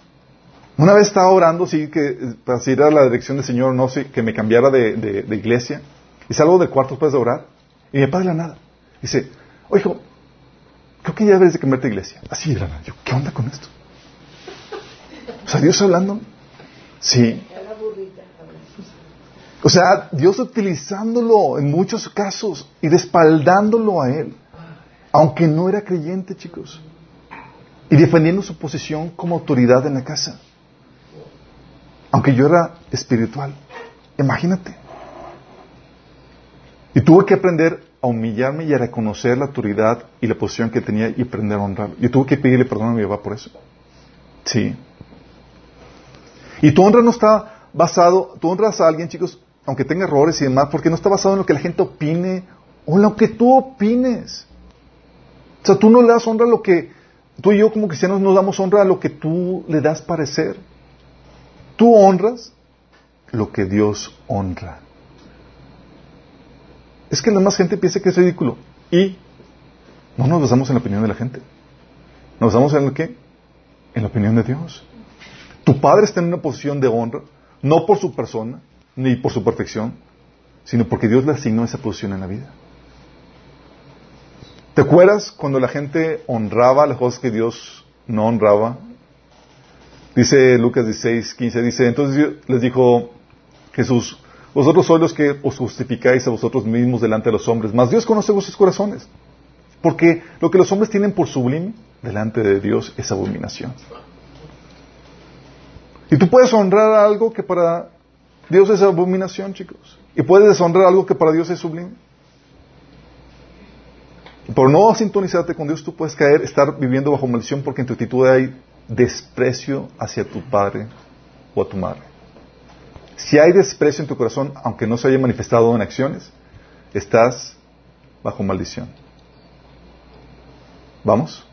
Una vez estaba orando, sí, que para ir a la dirección del Señor, no sé, que me cambiara de, de, iglesia. Y salgo del cuarto después de orar. Y padre de la nada. Dice, oye, hijo, creo que ya debes de cambiarte de iglesia. Así era. Yo, ¿qué onda con esto? O sea, Dios hablando. Sí. O sea, Dios utilizándolo en muchos casos y respaldándolo a Él. Aunque no era creyente, chicos. Y defendiendo su posición como autoridad en la casa aunque yo era espiritual. Imagínate. Y tuve que aprender a humillarme y a reconocer la autoridad y la posición que tenía y aprender a honrarlo. Yo tuve que pedirle perdón a mi papá por eso. Sí. Y tu honra no está basado, tú honras a alguien, chicos, aunque tenga errores y demás, porque no está basado en lo que la gente opine o en lo que tú opines. O sea, tú no le das honra a lo que, tú y yo como cristianos no damos honra a lo que tú le das parecer. Tú honras lo que Dios honra. Es que la más gente piensa que es ridículo. Y no nos basamos en la opinión de la gente. Nos basamos en el qué? En la opinión de Dios. Tu padre está en una posición de honra, no por su persona, ni por su perfección, sino porque Dios le asignó esa posición en la vida. ¿Te acuerdas cuando la gente honraba las cosas que Dios no honraba? Dice Lucas 16, 15, dice, entonces les dijo Jesús, vosotros sois los que os justificáis a vosotros mismos delante de los hombres, mas Dios conoce vuestros corazones, porque lo que los hombres tienen por sublime delante de Dios es abominación. Y tú puedes honrar algo que para Dios es abominación, chicos, y puedes deshonrar algo que para Dios es sublime. por no sintonizarte con Dios, tú puedes caer, estar viviendo bajo maldición porque en tu actitud hay desprecio hacia tu padre o a tu madre. Si hay desprecio en tu corazón, aunque no se haya manifestado en acciones, estás bajo maldición. ¿Vamos?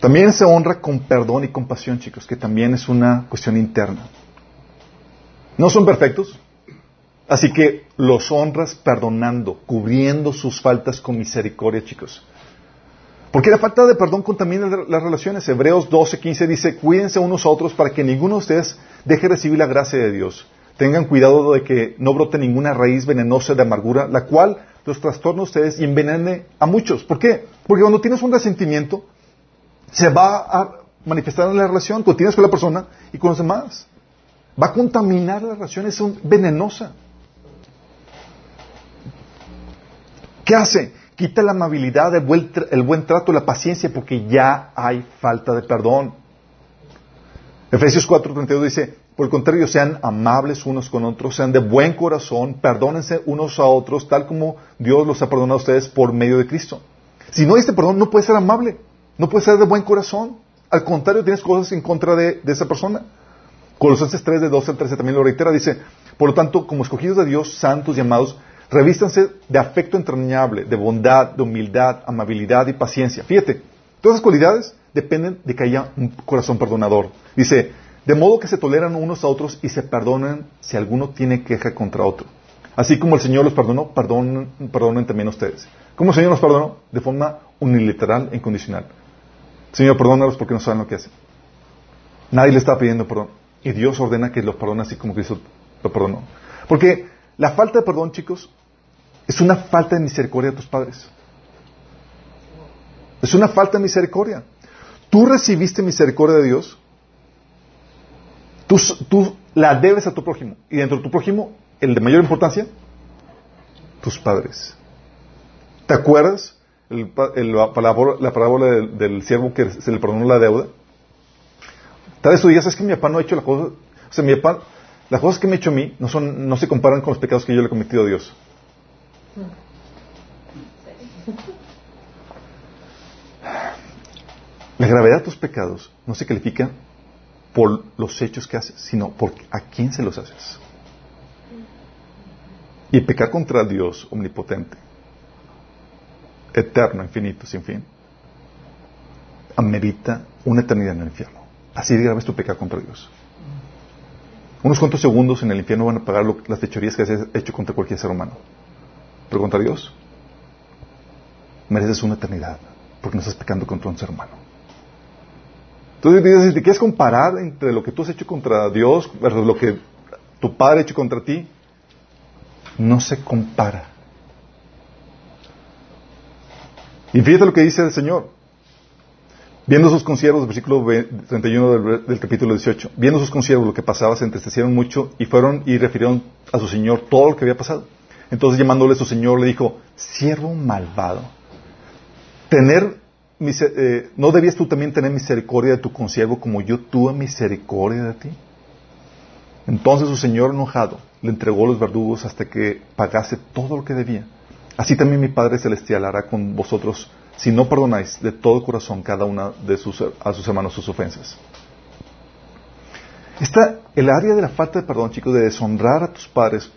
También se honra con perdón y compasión, chicos, que también es una cuestión interna. No son perfectos, así que los honras perdonando, cubriendo sus faltas con misericordia, chicos. Porque la falta de perdón contamina las relaciones. Hebreos 12, 15 dice, cuídense unos a otros para que ninguno de ustedes deje recibir la gracia de Dios. Tengan cuidado de que no brote ninguna raíz venenosa de amargura, la cual los trastorne a ustedes y envenene a muchos. ¿Por qué? Porque cuando tienes un resentimiento, se va a manifestar en la relación que tienes con la persona y con los demás. Va a contaminar la relación, es venenosa. ¿Qué hace? Quita la amabilidad, el buen, trato, la paciencia, porque ya hay falta de perdón. Efesios 4:32 dice, por el contrario, sean amables unos con otros, sean de buen corazón, perdónense unos a otros, tal como Dios los ha perdonado a ustedes por medio de Cristo. Si no hay este perdón, no puede ser amable, no puede ser de buen corazón. Al contrario, tienes cosas en contra de, de esa persona. Colosenses 3, de 12 al 13 también lo reitera, dice, por lo tanto, como escogidos de Dios, santos y amados, Revístanse de afecto entrañable, de bondad, de humildad, amabilidad y paciencia. Fíjate, todas esas cualidades dependen de que haya un corazón perdonador. Dice, de modo que se toleran unos a otros y se perdonan si alguno tiene queja contra otro. Así como el Señor los perdonó, perdonen, perdonen también ustedes. ¿Cómo el Señor los perdonó? De forma unilateral e incondicional. Señor, perdónalos porque no saben lo que hacen. Nadie le está pidiendo perdón. Y Dios ordena que los perdone así como Cristo lo perdonó. Porque la falta de perdón, chicos, es una falta de misericordia de tus padres. Es una falta de misericordia. Tú recibiste misericordia de Dios. Tú, la debes a tu prójimo. Y dentro de tu prójimo, el de mayor importancia, tus padres. ¿Te acuerdas la parábola, del, siervo que se le perdonó la deuda? Tal vez tú digas, es que mi papá no ha hecho la cosa. O sea, mi papá, las cosas que me ha hecho a mí no, son, no se comparan con los pecados que yo le he cometido a Dios. La gravedad de tus pecados no se califica por los hechos que haces, sino por a quién se los haces. Y pecar contra Dios omnipotente, eterno, infinito, sin fin, amerita una eternidad en el infierno. Así de grave es tu pecado contra Dios. Unos cuantos segundos en el infierno van a pagar las fechorías que has hecho contra cualquier ser humano. Pero contra Dios, mereces una eternidad, porque no estás pecando contra un ser humano. Entonces, si te quieres comparar entre lo que tú has hecho contra Dios versus lo que tu padre ha hecho contra ti, no se compara. Y fíjate lo que dice el Señor. Viendo sus conciervos, versículo 31 del, del, capítulo 18, viendo sus conciervos lo que pasaba, se entristecieron mucho y fueron y refirieron a su Señor todo lo que había pasado. Entonces llamándole su Señor le dijo, siervo malvado, tener, eh, ¿no debías tú también tener misericordia de tu consiervo como yo tuve misericordia de ti? Entonces su señor enojado le entregó los verdugos hasta que pagase todo lo que debía. Así también mi Padre Celestial hará con vosotros si no perdonáis de todo corazón cada una de sus, a sus hermanos sus ofensas. Está el área de la falta de perdón, chicos, de deshonrar a tus padres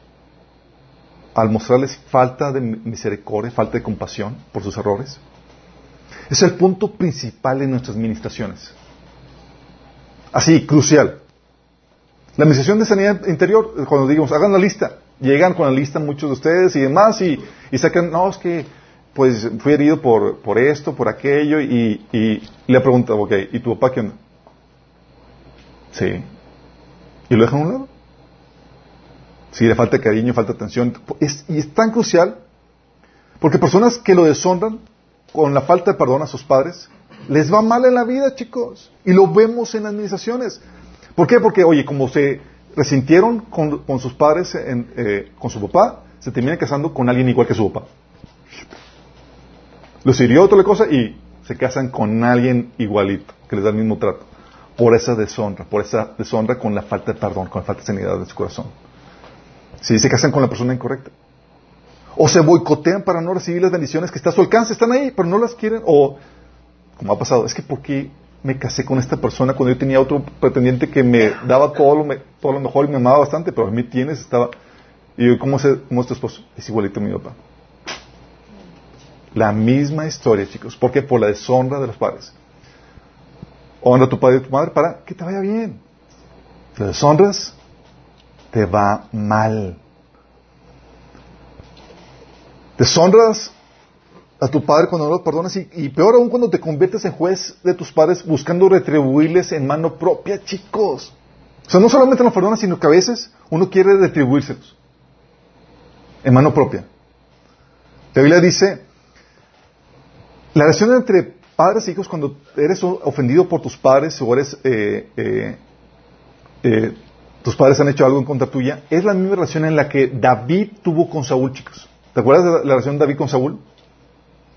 al mostrarles falta de misericordia, falta de compasión por sus errores. Es el punto principal en nuestras administraciones. Así, crucial. La administración de sanidad interior, cuando digamos, hagan la lista, llegan con la lista muchos de ustedes y demás y, sacan, no, es que pues fui herido por, esto, por aquello y, y le preguntan, ok, ¿y tu papá qué onda? Sí. ¿Y lo dejan a un lado? Sí, le falta cariño, falta atención. Es, y es tan crucial porque personas que lo deshonran con la falta de perdón a sus padres, les va mal en la vida, chicos. Y lo vemos en administraciones. ¿Por qué? Porque, oye, como se resintieron con, con sus padres, en, eh, con su papá, se terminan casando con alguien igual que su papá. Los hirió otra cosa y se casan con alguien igualito, que les da el mismo trato. Por esa deshonra, por esa deshonra con la falta de perdón, con la falta de sanidad de su corazón. Si se casan con la persona incorrecta. O se boicotean para no recibir las bendiciones que está a su alcance, están ahí, pero no las quieren. O, como ha pasado, es que ¿por qué me casé con esta persona cuando yo tenía otro pretendiente que me daba todo lo, todo lo mejor y me amaba bastante, pero a mí tienes, estaba... Y yo, ¿cómo, es, ¿cómo es tu esposo? Es igualito a mi papá. La misma historia, chicos. ¿Por qué? Por la deshonra de los padres. Honra a tu padre y a tu madre para que te vaya bien. Te deshonras, te va mal. Deshonras a tu padre cuando no lo perdonas y, peor aún cuando te conviertes en juez de tus padres buscando retribuirles en mano propia, chicos. O sea, no solamente no perdonas, sino que a veces uno quiere retribuírselos en mano propia. La Biblia dice, la relación entre padres e hijos cuando eres ofendido por tus padres o eres, eh, eh, eh, tus padres han hecho algo en contra tuya, es la misma relación en la que David tuvo con Saúl, chicos. ¿Te acuerdas de la, la relación de David con Saúl?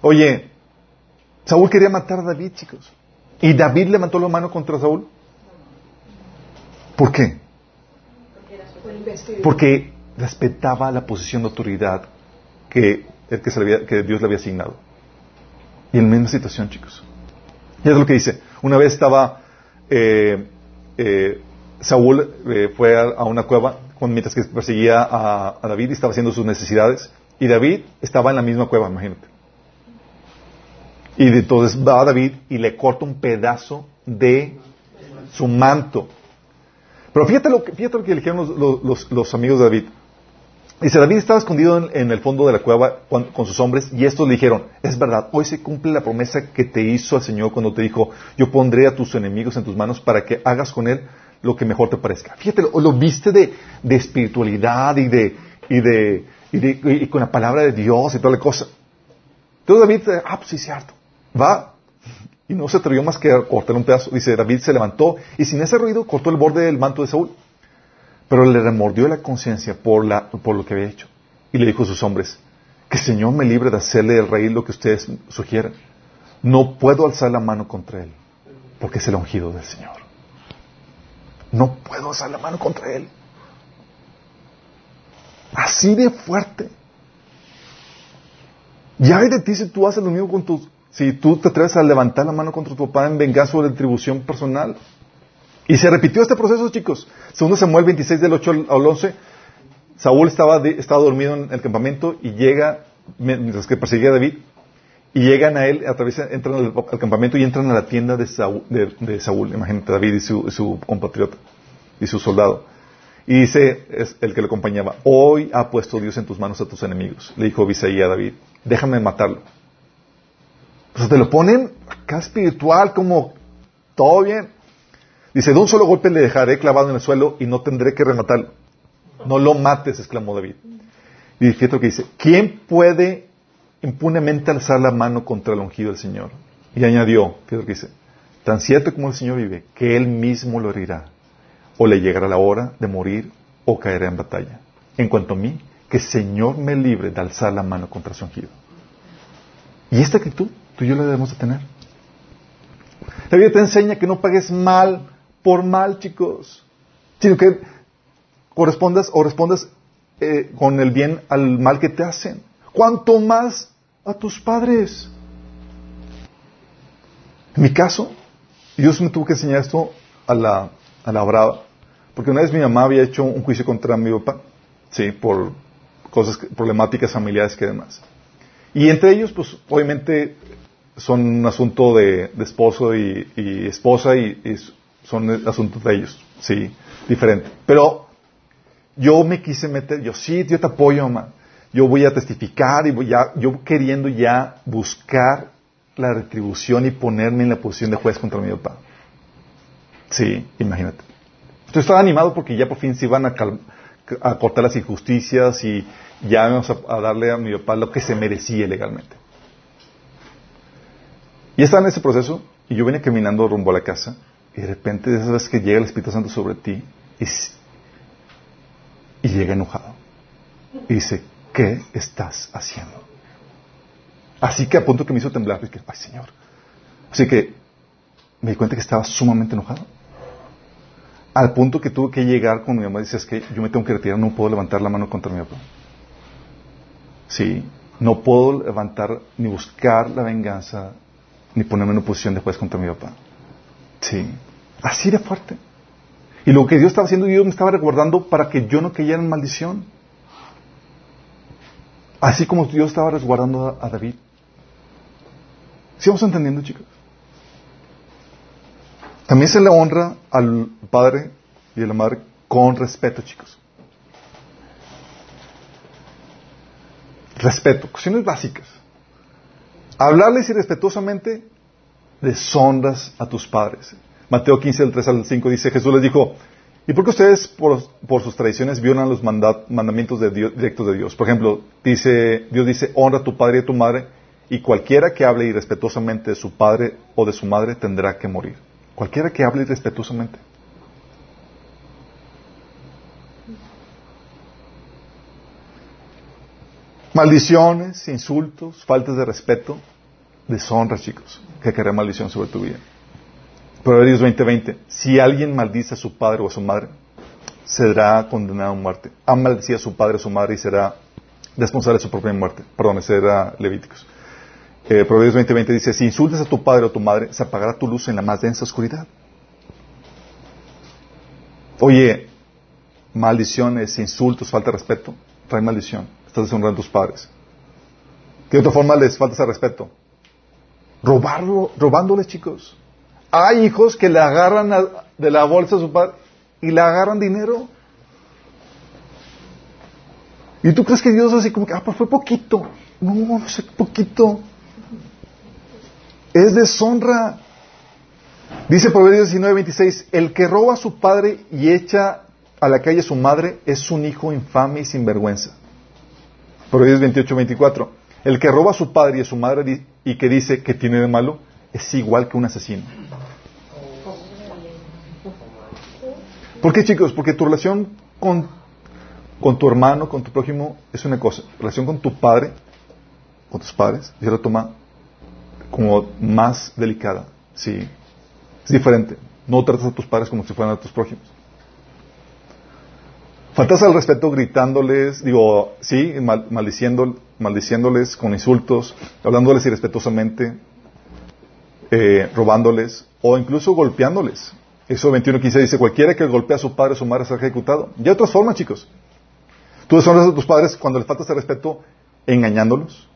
Oye, Saúl quería matar a David, chicos. ¿Y David levantó la mano contra Saúl? ¿Por qué? Porque respetaba la posición de autoridad que, que, le había, que Dios le había asignado. Y en la misma situación, chicos. Y es lo que dice. Una vez estaba eh, eh, Saúl eh, fue a, una cueva mientras que perseguía a, David y estaba haciendo sus necesidades. Y David estaba en la misma cueva, imagínate. Y entonces va a David y le corta un pedazo de su manto. Pero fíjate lo que, fíjate lo que dijeron los, los, amigos de David. Dice, David estaba escondido en, en el fondo de la cueva con, con, sus hombres y estos le dijeron, es verdad, hoy se cumple la promesa que te hizo el Señor cuando te dijo, yo pondré a tus enemigos en tus manos para que hagas con él lo que mejor te parezca. Fíjate, lo, viste de, de, espiritualidad y de, y de, y de, y con la palabra de Dios y toda la cosa. Entonces David, ah, pues sí, cierto. Va y no se atrevió más que a cortar un pedazo. Dice, David se levantó y sin ese ruido cortó el borde del manto de Saúl. Pero le remordió la conciencia por, la, por lo que había hecho. Y le dijo a sus hombres, que el Señor me libre de hacerle al rey lo que ustedes sugieran. No puedo alzar la mano contra él, porque es el ungido del Señor. No puedo alzar la mano contra él. Así de fuerte. Ya hay de ti si tú haces lo mismo con tus si tú te atreves a levantar la mano contra tu papá en venganza o retribución personal. Y se repitió este proceso, chicos. Segundo Samuel 26 del 8 al 11, Saúl estaba, estaba dormido en el campamento y llega, mientras que perseguía a David, y llegan a él, atraviesan, entran al, campamento y entran a la tienda de Saúl, de, de Saúl imagínate, David y su, compatriota y su soldado. Y dice es el que lo acompañaba, hoy ha puesto Dios en tus manos a tus enemigos. Le dijo Bisaí a David, déjame matarlo. Sea, te lo ponen acá espiritual, como todo bien. Dice, de un solo golpe le dejaré clavado en el suelo y no tendré que rematarlo. No lo mates, exclamó David. Y fíjate lo que dice, ¿quién puede impunemente alzar la mano contra el ungido del Señor? Y añadió, fíjate lo que dice, tan cierto como el Señor vive, que Él mismo lo herirá, o le llegará la hora de morir o caerá en batalla. En cuanto a mí, que el Señor me libre de alzar la mano contra su ungido. Y esta actitud tú y yo la debemos de tener. La Biblia te enseña que no pagues mal por mal, chicos, sino que correspondas o respondas eh, con el bien al mal que te hacen. Cuanto más a tus padres. En mi caso, Dios me tuvo que enseñar esto a la, a la brava. Porque una vez mi mamá había hecho un juicio contra mi papá, sí, por cosas, problemáticas familiares que demás. Y entre ellos, pues, obviamente, son un asunto de, esposo y, esposa y, y, son asuntos de ellos, sí, diferente. Pero yo me quise meter, yo sí, yo te apoyo, mamá. Yo voy a testificar y voy a, yo queriendo ya buscar la retribución y ponerme en la posición de juez contra mi papá. Sí, imagínate. Entonces estaba animado porque ya por fin se iban a, a cortar las injusticias y ya vamos a, darle a mi papá lo que se merecía legalmente. Y estaba en ese proceso y yo venía caminando rumbo a la casa y de repente de esas veces que llega el Espíritu Santo sobre ti y llega enojado y dice, ¿qué estás haciendo? Así que a punto que me hizo temblar, dije, ay Señor. Así que me di cuenta que estaba sumamente enojado. Al punto que tuve que llegar con mi mamá y decía, es que yo me tengo que retirar, no puedo levantar la mano contra mi papá. Sí, no puedo levantar ni buscar la venganza, ni ponerme en una posición de juez contra mi papá. Sí, así de fuerte. Y lo que Dios estaba haciendo, Dios me estaba resguardando para que yo no cayera en maldición. Así como Dios estaba resguardando a, David. ¿Sí vamos entendiendo, chicos? También se le honra al padre y a la madre con respeto, chicos. Respeto, cuestiones básicas. Hablarles irrespetuosamente, deshonras a tus padres. Mateo 15, del 3 al 5 dice, Jesús les dijo, ¿y por qué ustedes por, sus tradiciones violan los mandamientos directos de Dios? Por ejemplo, dice, Dios dice, honra a tu padre y a tu madre, y cualquiera que hable irrespetuosamente de su padre o de su madre tendrá que morir. Cualquiera que hable irrespetuosamente. Maldiciones, insultos, faltas de respeto, deshonras, chicos, que caerá maldición sobre tu vida. Proverbios 20:20. Si alguien maldice a su padre o a su madre, será condenado a muerte. Ha maldecido a su padre o a su madre y será responsable de su propia muerte. Perdón, ese era Levíticos. Eh, Proverbios 20:20 dice, si insultas a tu padre o a tu madre, se apagará tu luz en la más densa oscuridad. Oye, maldiciones, insultos, falta de respeto, trae maldición. Estás deshonrando a tus padres. ¿Qué otra forma les falta ese respeto? Robarlo, robándoles, chicos. Hay hijos que le agarran de la bolsa a su padre y le agarran dinero. Y tú crees que Dios así como que, ah, pues fue poquito. No, no sé, poquito. Es deshonra. Dice Proverbios 19:26, el que roba a su padre y echa a la calle a su madre es un hijo infame y sin vergüenza. Proverbios 28:24, el que roba a su padre y a su madre y que dice que tiene de malo es igual que un asesino. ¿Por qué, chicos? Porque tu relación con, con tu hermano, con tu prójimo, es una cosa. relación con tu padre, con tus padres, Dios la toma como más delicada. Sí. Es diferente. No tratas a tus padres como si fueran a tus prójimos. Faltas al respeto gritándoles, digo, sí, maldiciendo, maldiciéndoles con insultos, hablándoles irrespetuosamente, eh, robándoles o incluso golpeándoles. Eso 21.15 dice, cualquiera que golpea a su padre o su madre será ejecutado. Y hay otras formas, chicos. Tú deshonras a tus padres cuando les faltas el respeto engañándolos,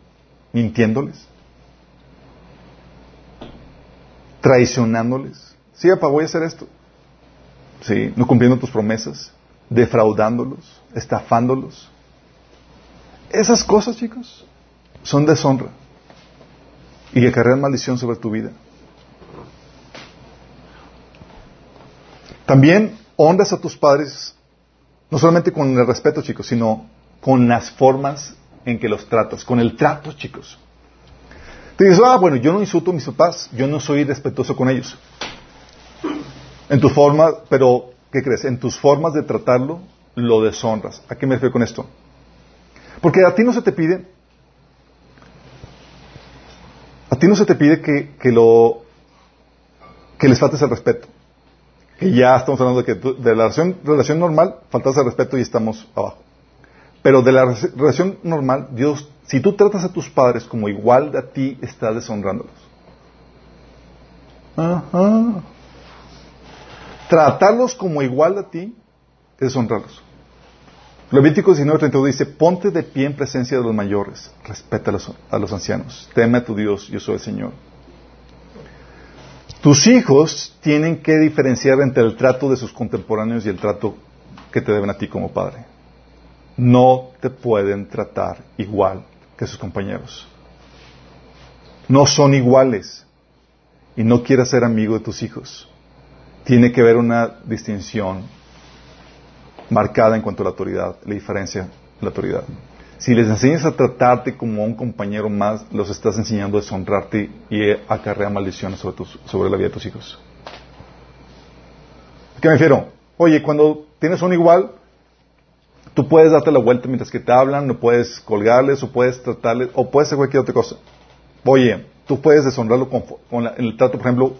mintiéndoles, traicionándoles. Sí, papá, voy a hacer esto. Sí, no cumpliendo tus promesas, defraudándolos, estafándolos. Esas cosas, chicos, son deshonra y cargan maldición sobre tu vida. También honras a tus padres, no solamente con el respeto, chicos, sino con las formas en que los tratas, con el trato, chicos. Te dices, ah, bueno, yo no insulto a mis papás, yo no soy respetuoso con ellos. En tu forma, pero, ¿qué crees? En tus formas de tratarlo, lo deshonras. ¿A qué me refiero con esto? Porque a ti no se te pide, a ti no se te pide que, que lo, que les faltes el respeto que ya estamos hablando de que de la relación, normal, faltas de respeto y estamos abajo. Pero de la re- relación normal, Dios, si tú tratas a tus padres como igual a ti, estás deshonrándolos. Ajá. Tratarlos como igual a ti es deshonrarlos. Levítico 19:32 dice, ponte de pie en presencia de los mayores, respeta a los, a los ancianos, teme a tu Dios, yo soy el Señor. Tus hijos tienen que diferenciar entre el trato de sus contemporáneos y el trato que te deben a ti como padre. No te pueden tratar igual que sus compañeros. No son iguales. Y no quieras ser amigo de tus hijos. Tiene que haber una distinción marcada en cuanto a la autoridad, la diferencia la autoridad. Si les enseñas a tratarte como un compañero más, los estás enseñando a deshonrarte y acarrea maldiciones sobre, tus- sobre la vida de tus hijos. ¿A qué me refiero? Oye, cuando tienes un igual, tú puedes darte la vuelta mientras que te hablan, no puedes colgarles, o puedes tratarles, o puedes hacer cualquier otra cosa. Oye, tú puedes deshonrarlo con, la- el trato, por ejemplo,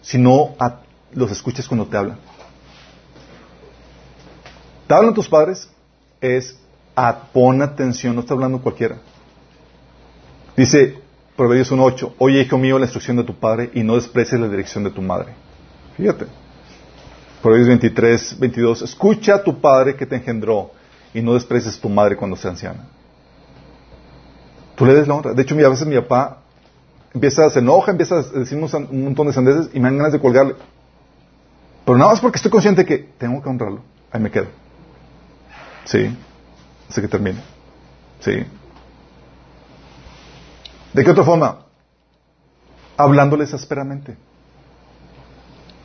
si no a- los escuchas cuando te hablan. ¿Te hablan tus padres? Es a, pon atención, no está hablando cualquiera. Dice Proverbios 1.8, oye hijo mío la instrucción de tu padre y no desprecies la dirección de tu madre. Fíjate. Proverbios 23, 22, escucha a tu padre que te engendró y no desprecies tu madre cuando sea anciana. Tú le des la honra. De hecho, a veces mi papá empieza, se enoja, empieza a decirnos un montón de sandeces y me dan ganas de colgarle. Pero nada más porque estoy consciente que tengo que honrarlo. Ahí me quedo. Sí. Hasta que termine. Sí. ¿De qué otra forma? Hablándoles ásperamente.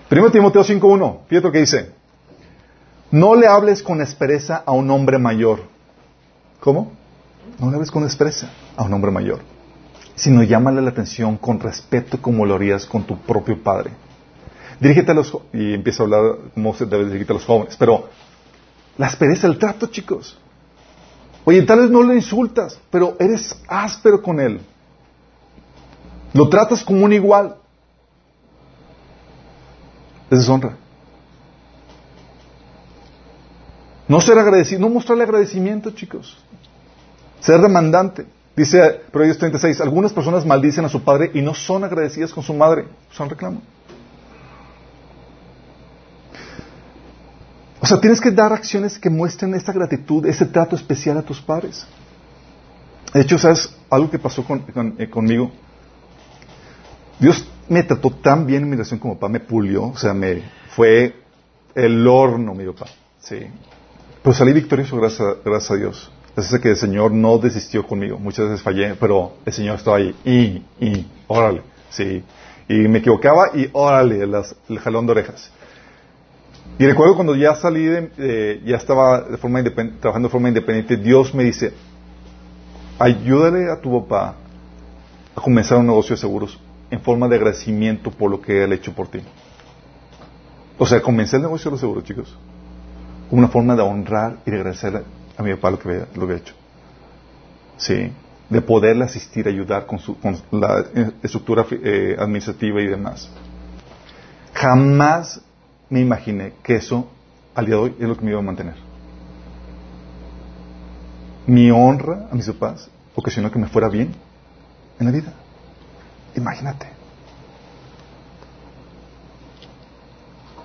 Primero Timoteo 5.1. Fíjate lo que dice. No le hables con aspereza a un hombre mayor. ¿Cómo? No le hables con aspereza a un hombre mayor. Sino llámale la atención con respeto como lo harías con tu propio padre. Dirígete a los y empieza a hablar cómo se debe dirigirte a los jóvenes. Pero la aspereza, el trato, chicos. Oye, tal vez no le insultas, pero eres áspero con él. Lo tratas como un igual. Es deshonra. No ser agradecido, no mostrarle agradecimiento, chicos. Ser demandante. Dice Proverbios 36, algunas personas maldicen a su padre y no son agradecidas con su madre. Son reclamo. O sea, tienes que dar acciones que muestren esta gratitud, ese trato especial a tus padres. De hecho, ¿sabes algo que pasó con- eh, conmigo? Dios me trató tan bien en mi relación como papá, me pulió, o sea, me fue el horno, mi papá. Sí. Pero salí victorioso, gracias, gracias a Dios. Gracias a que el Señor no desistió conmigo. Muchas veces fallé, pero el Señor estaba ahí. Y, y, órale, sí. Y me equivocaba y órale, las- el jalón de orejas. Y recuerdo cuando ya salí, de, ya estaba de forma trabajando de forma independiente, Dios me dice, ayúdale a tu papá a comenzar un negocio de seguros en forma de agradecimiento por lo que él ha hecho por ti. O sea, comencé el negocio de los seguros, chicos, como una forma de honrar y de agradecerle a mi papá lo que había, lo que ha hecho. Sí, de poderle asistir, ayudar con, su, con la eh, estructura eh, administrativa y demás. Jamás me imaginé que eso, al día de hoy, es lo que me iba a mantener. Mi honra a mis papás ocasionó que me fuera bien en la vida. Imagínate.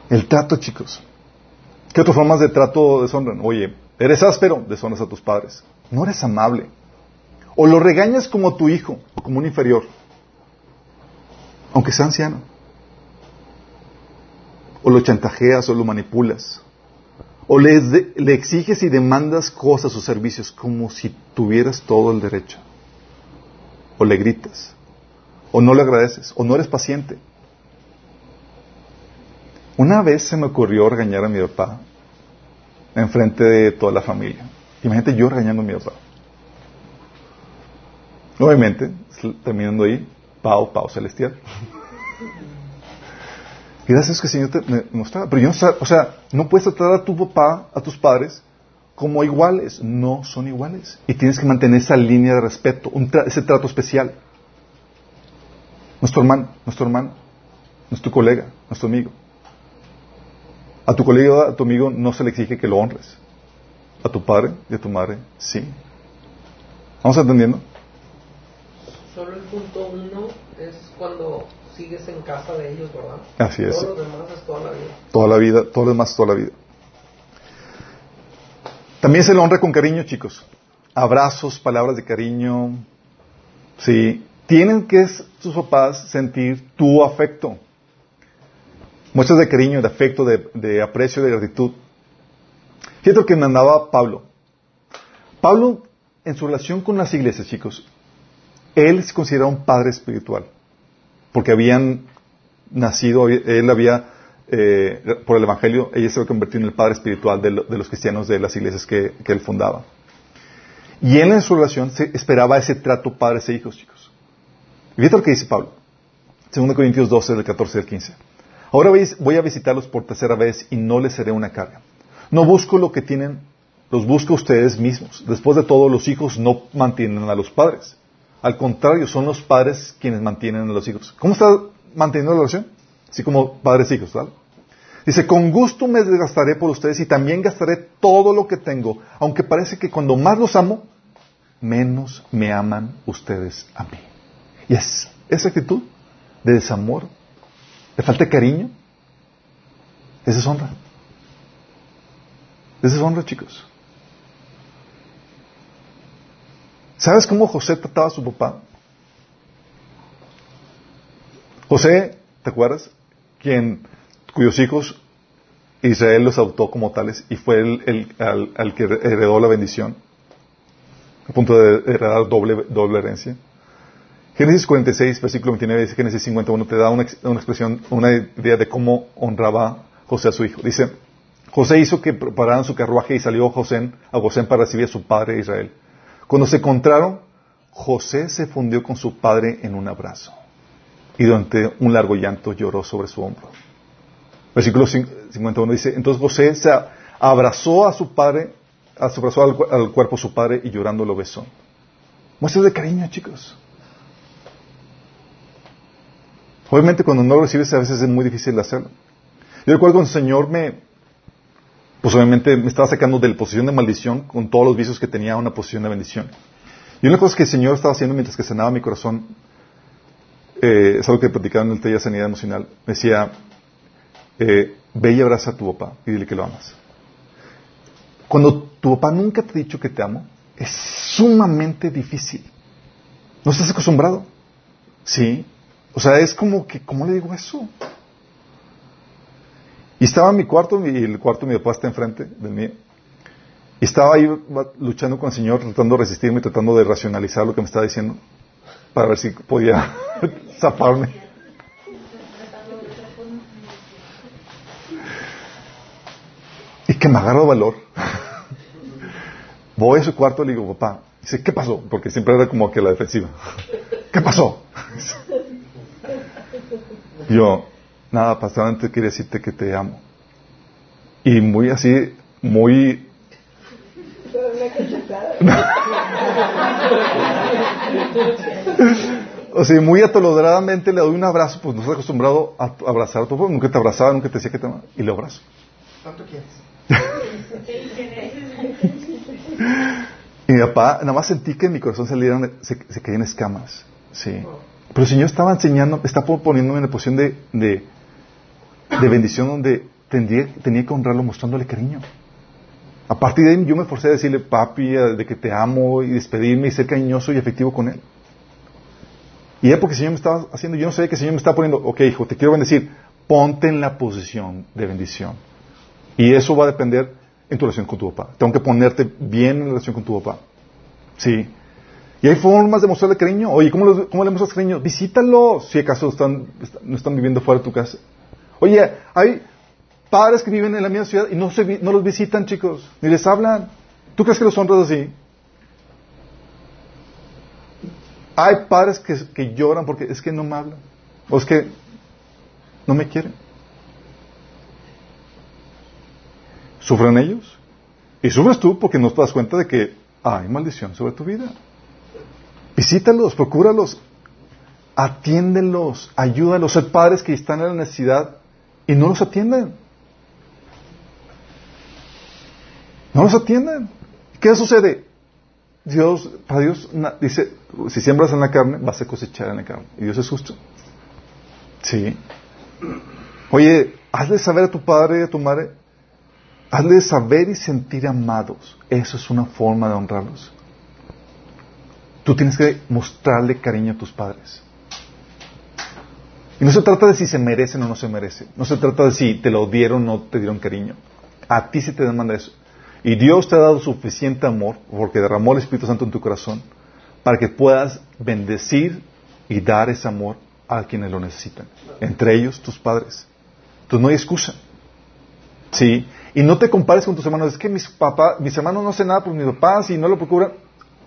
El trato, chicos. ¿Qué otras formas de trato deshonran? Oye, eres áspero, deshonras a tus padres. No eres amable. O lo regañas como tu hijo, o como un inferior, aunque sea anciano. O lo chantajeas o lo manipulas. O le, exiges y demandas cosas o servicios como si tuvieras todo el derecho. O le gritas. O no le agradeces. O no eres paciente. Una vez se me ocurrió regañar a mi papá enfrente de toda la familia. Imagínate yo regañando a mi papá. Obviamente, terminando ahí, Pau, Pau Celestial. Gracias que el Señor te mostraba. Pero yo no o sea, no puedes tratar a tu papá, a tus padres, como iguales. No son iguales. Y tienes que mantener esa línea de respeto, ese trato especial. Nuestro hermano, nuestro hermano, nuestro colega, nuestro amigo. A tu colega, a tu amigo, no se le exige que lo honres. A tu padre y a tu madre, sí. ¿Vamos entendiendo? Solo el punto uno es cuando sigues en casa de ellos, ¿verdad? Así es. Todo lo demás es toda la vida. Toda la vida, todo lo demás es toda la vida. También se le honra con cariño, chicos. Abrazos, palabras de cariño. Sí. Tienen que sus papás sentir tu afecto. Muestras de cariño, de afecto, de, de aprecio, de gratitud. Fíjate lo que mandaba Pablo. Pablo, en su relación con las iglesias, chicos, él se consideraba un padre espiritual. Porque habían nacido, él había, eh, por el Evangelio, ella se había convertido en el padre espiritual de, lo- de los cristianos de las iglesias que, él fundaba. Y él en su relación se esperaba ese trato padres e hijos, chicos. Y lo que dice Pablo. 2 Corintios 12, del 14 al 15. Ahora voy a visitarlos por tercera vez y no les seré una carga. No busco lo que tienen, los busco ustedes mismos. Después de todo, los hijos no mantienen a los padres. Al contrario, son los padres quienes mantienen a los hijos. ¿Cómo está manteniendo la relación? Así como padres e ¿vale? Dice, con gusto me desgastaré por ustedes y también gastaré todo lo que tengo, aunque parece que cuando más los amo, menos me aman ustedes a mí. Y es esa actitud de desamor, de falta de cariño, es deshonra. Es deshonra, chicos. ¿Sabes cómo José trataba a su papá? José, ¿te acuerdas? Quien, cuyos hijos Israel los adoptó como tales y fue el, al, que heredó la bendición, a punto de heredar doble, doble herencia. Génesis 46, versículo 29, dice Génesis 51, te da una, una expresión, una idea de cómo honraba José a su hijo. Dice, José hizo que prepararan su carruaje y salió José a Gosén para recibir a su padre Israel. Cuando se encontraron, José se fundió con su padre en un abrazo y durante un largo llanto lloró sobre su hombro. Versículo cin- 51 dice, entonces José se abrazó a su padre, abrazó al cuerpo de su padre y llorando lo besó. Muestras de cariño, chicos. Obviamente cuando no lo recibes a veces es muy difícil hacerlo. Yo recuerdo cuando el Señor me, pues obviamente me estaba sacando de la posición de maldición con todos los vicios que tenía una posición de bendición. Y una cosa que el Señor estaba haciendo mientras que sanaba mi corazón, eh, es algo que platicaba en el taller de sanidad emocional, decía, eh, ve y abraza a tu papá y dile que lo amas. Cuando tu papá nunca te ha dicho que te amo, es sumamente difícil. ¿No estás acostumbrado? Sí. O sea, es como que, ¿cómo le digo eso? Y estaba en mi cuarto, y el cuarto de mi papá está enfrente del mío. Y estaba ahí luchando con el Señor, tratando de resistirme, tratando de racionalizar lo que me estaba diciendo, para ver si podía zafarme. Y que me agarro valor. Voy a su cuarto y le digo, papá, dice, ¿qué pasó? Porque siempre era como que la defensiva. ¿Qué pasó? Yo, nada, pastor, antes quería decirte que te amo. Y muy así, muy... o sea, muy atolodradamente le doy un abrazo, pues no estás acostumbrado a abrazar a tu nunca te abrazaba, nunca te decía que te amaba, y lo abrazo. ¿Cuánto quieres? Y mi papá, nada más sentí que en mi corazón salieron, se, se caían escamas. Sí. Pero el Señor estaba enseñando, está poniéndome en la posición de, de, de bendición donde tendría, tenía que honrarlo mostrándole cariño. A partir de ahí yo me forcé a decirle, papi, de que te amo y despedirme y ser cariñoso y efectivo con él. Y era porque el Señor me estaba haciendo, yo no sabía que el Señor me estaba poniendo, ok hijo, te quiero bendecir, ponte en la posición de bendición. Y eso va a depender en tu relación con tu papá. Tengo que ponerte bien en relación con tu papá. Sí. Y hay formas de mostrarle cariño. Oye, ¿cómo, cómo le muestras cariño? Visítalos, si acaso están, est- no están viviendo fuera de tu casa. Oye, hay padres que viven en la misma ciudad y no, se no los visitan, chicos, ni les hablan. ¿Tú crees que los honras así? Hay padres que, que lloran porque es que no me hablan. O es que no me quieren. ¿Sufren ellos? Y sufres tú porque no te das cuenta de que hay maldición sobre tu vida. Visítalos, procúralos, atiéndelos, ayúdalos. Hay padres que están en la necesidad y no los atienden. No los atienden. ¿Qué sucede? Dios, para Dios dice, si siembras en la carne, vas a cosechar en la carne. Y Dios es justo. Sí. Oye, hazle saber a tu padre y a tu madre, hazle saber y sentir amados. Eso es una forma de honrarlos. Tú tienes que mostrarle cariño a tus padres. Y no se trata de si se merecen o no se merecen. No se trata de si te lo dieron o no te dieron cariño. A ti se te demanda eso. Y Dios te ha dado suficiente amor, porque derramó el Espíritu Santo en tu corazón, para que puedas bendecir y dar ese amor a quienes lo necesitan. Entre ellos, tus padres. Entonces no hay excusa. Sí. Y no te compares con tus hermanos. Es que mis papás, mis hermanos no hacen nada por mis papás y no lo procuran.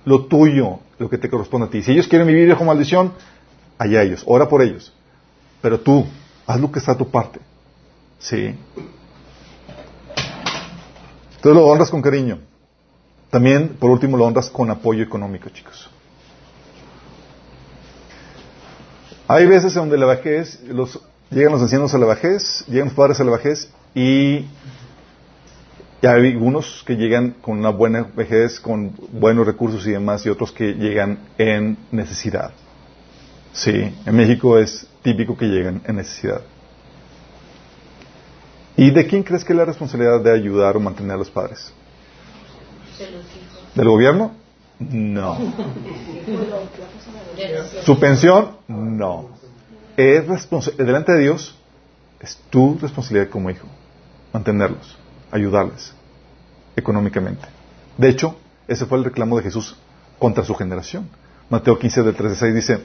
Lo tuyo, lo que te corresponde a ti. Si ellos quieren vivir bajo maldición, allá ellos. Ora por ellos. Pero tú, haz lo que está a tu parte. Sí. Entonces lo honras con cariño. También, por último, lo honras con apoyo económico, chicos. Hay veces donde la vejez, los, llegan los ancianos a la vejez, llegan los padres a la vejez y, y hay algunos que llegan con una buena vejez, con buenos recursos y demás, y otros que llegan en necesidad. Sí, en México es típico que lleguen en necesidad. ¿Y de quién crees que es la responsabilidad de ayudar o mantener a los padres? De los hijos. ¿Del gobierno? No. ¿Su pensión? No. Es responsa- delante de Dios, es tu responsabilidad como hijo, mantenerlos, ayudarles económicamente. De hecho, ese fue el reclamo de Jesús contra su generación. Mateo 15, del 3 6 dice,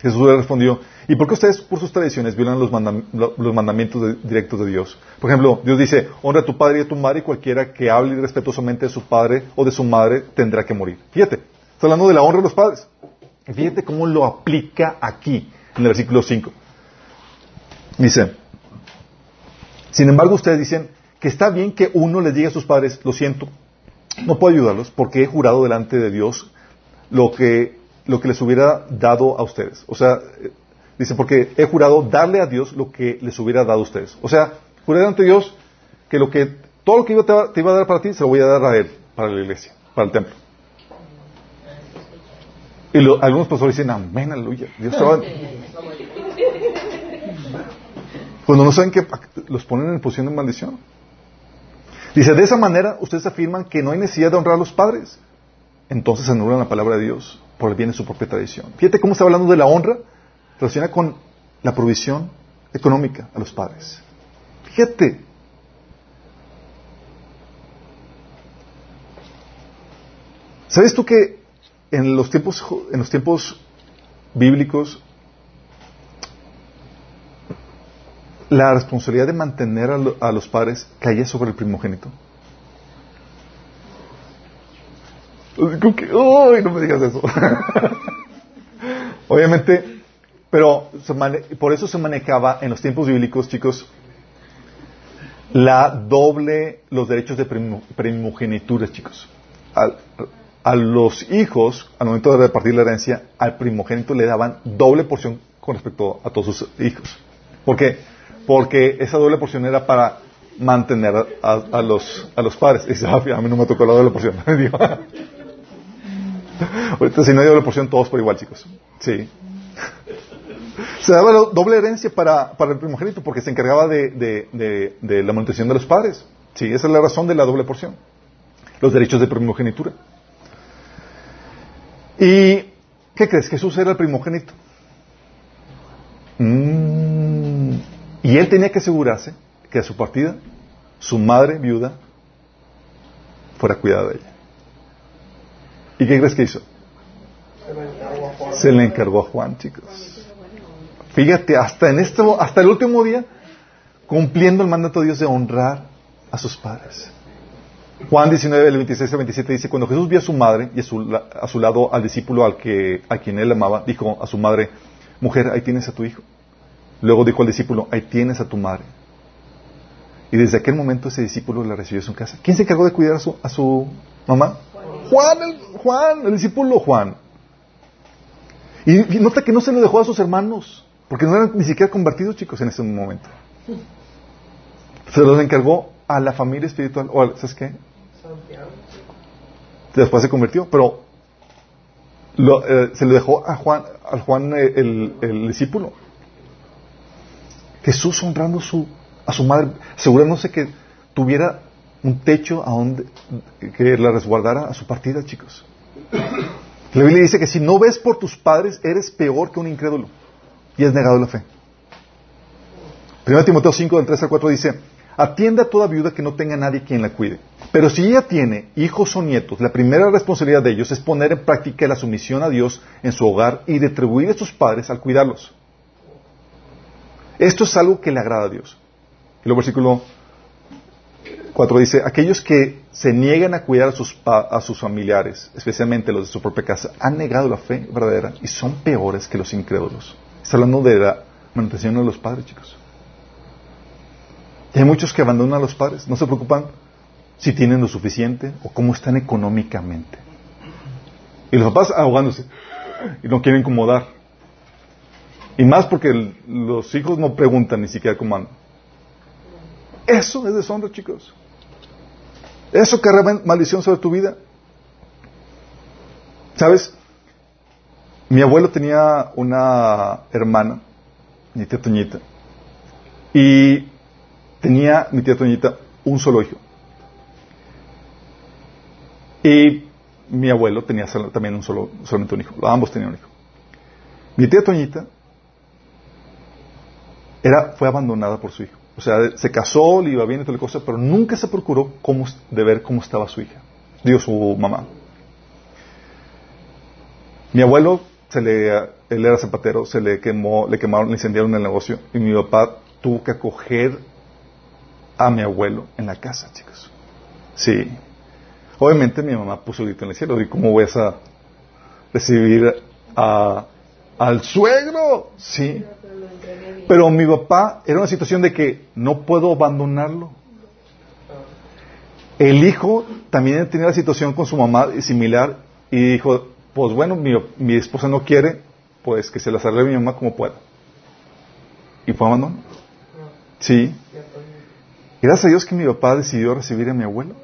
Jesús le respondió, ¿y por qué ustedes por sus tradiciones violan los, los mandamientos directos de Dios? Por ejemplo, Dios dice, honra a tu padre y a tu madre y cualquiera que hable irrespetuosamente de su padre o de su madre tendrá que morir. Fíjate, está hablando de la honra de los padres. Fíjate cómo lo aplica aquí, en el versículo 5. Dice, sin embargo ustedes dicen que está bien que uno les diga a sus padres, lo siento, no puedo ayudarlos porque he jurado delante de Dios lo que, lo que les hubiera dado a ustedes. O sea, eh, dice, porque he jurado darle a Dios lo que les hubiera dado a ustedes. O sea, juré de Dios que lo que, todo lo que iba a- te iba a dar para ti, se lo voy a dar a Él, para la iglesia, para el templo. Y lo- algunos pastores dicen, amén, aleluya. Dios te va- Cuando no saben que los ponen en posición de maldición. Dice, de esa manera ustedes afirman que no hay necesidad de honrar a los padres. Entonces anulan la palabra de Dios por el bien de su propia tradición. Fíjate cómo está hablando de la honra, relaciona con la provisión económica a los padres. Fíjate. ¿Sabes tú que en los tiempos, en los tiempos bíblicos la responsabilidad de mantener a, a los padres caía sobre el primogénito? Que, ¡ay, no me digas eso! Obviamente, pero por eso se manejaba en los tiempos bíblicos, chicos, la doble, los derechos de primo- primogenitura, chicos. A los hijos, al momento de repartir la herencia, al primogénito le daban doble porción con respecto a todos sus hijos. ¿Por qué? Porque esa doble porción era para mantener a, los, a los padres. Y dice, "Ah, a mí no me tocó la doble porción. Ahorita si no hay doble porción, todos por igual, chicos. Sí. Se daba la doble herencia para, para el primogénito porque se encargaba de- de la manutención de los padres. Sí, esa es la razón de la doble porción. Los derechos de primogenitura. ¿Y qué crees? Jesús era el primogénito. Mm, y él tenía que asegurarse que a su partida, su madre viuda fuera cuidada de ella. ¿Y qué crees que hizo? Se le encargó a Juan, chicos. Fíjate, hasta en esto, hasta el último día, cumpliendo el mandato de Dios de honrar a sus padres. Juan 19, del 26 al 27 dice, cuando Jesús vio a su madre y a su, a su lado al discípulo al que, a quien él amaba, dijo a su madre, mujer, ahí tienes a tu hijo. Luego dijo al discípulo, ahí tienes a tu madre. Y desde aquel momento ese discípulo la recibió en su casa. ¿Quién se encargó de cuidar a su, a su mamá? Juan, el, Juan, el discípulo Juan. Y, nota que no se lo dejó a sus hermanos, porque no eran ni siquiera convertidos, chicos, en ese momento. Se los encargó a la familia espiritual. O, ¿sabes qué? Después se convirtió, pero lo, eh, se lo dejó a Juan, al Juan eh, el, el discípulo. Jesús honrando su, a su madre, asegurándose que tuviera un techo a donde, que la resguardara a su partida, chicos. La Biblia dice que si no ves por tus padres, eres peor que un incrédulo y has negado la fe. 1 Timoteo 5, del 3 al 4 dice, atienda a toda viuda que no tenga nadie quien la cuide. Pero si ella tiene hijos o nietos, la primera responsabilidad de ellos es poner en práctica la sumisión a Dios en su hogar y retribuir a sus padres al cuidarlos. Esto es algo que le agrada a Dios. Y el versículo 4 dice, aquellos que se niegan a cuidar a sus, a sus familiares, especialmente los de su propia casa, han negado la fe verdadera y son peores que los incrédulos. Está hablando de la manutención de los padres, chicos. Y hay muchos que abandonan a los padres, no se preocupan si tienen lo suficiente o cómo están económicamente. Y los papás ahogándose y no quieren incomodar. Y más porque los hijos no preguntan ni siquiera cómo andan. Eso es deshonra, chicos. Eso carga maldición sobre tu vida. ¿Sabes? Mi abuelo tenía una hermana, mi tía Toñita, y tenía mi tía Toñita un solo hijo. Y mi abuelo tenía también un solo, solamente un hijo. Ambos tenían un hijo. Mi tía Toñita era, fue abandonada por su hijo. O sea, se casó, le iba bien y toda la cosa, pero nunca se procuró cómo, de ver cómo estaba su hija. Dios, su mamá. Mi abuelo, se le, él era zapatero, se le quemó, le quemaron, le incendiaron el negocio y mi papá tuvo que acoger a mi abuelo en la casa, chicos. Sí. Obviamente mi mamá puso grito en el cielo. ¿Y cómo voy a recibir a, al suegro? Sí. Pero mi papá era una situación de que no puedo abandonarlo. El hijo también tenía la situación con su mamá similar y dijo, pues bueno, mi, mi esposa no quiere, pues que se las arregle mi mamá como pueda. Y fue abandono. Sí. Gracias a Dios que mi papá decidió recibir a mi abuelo.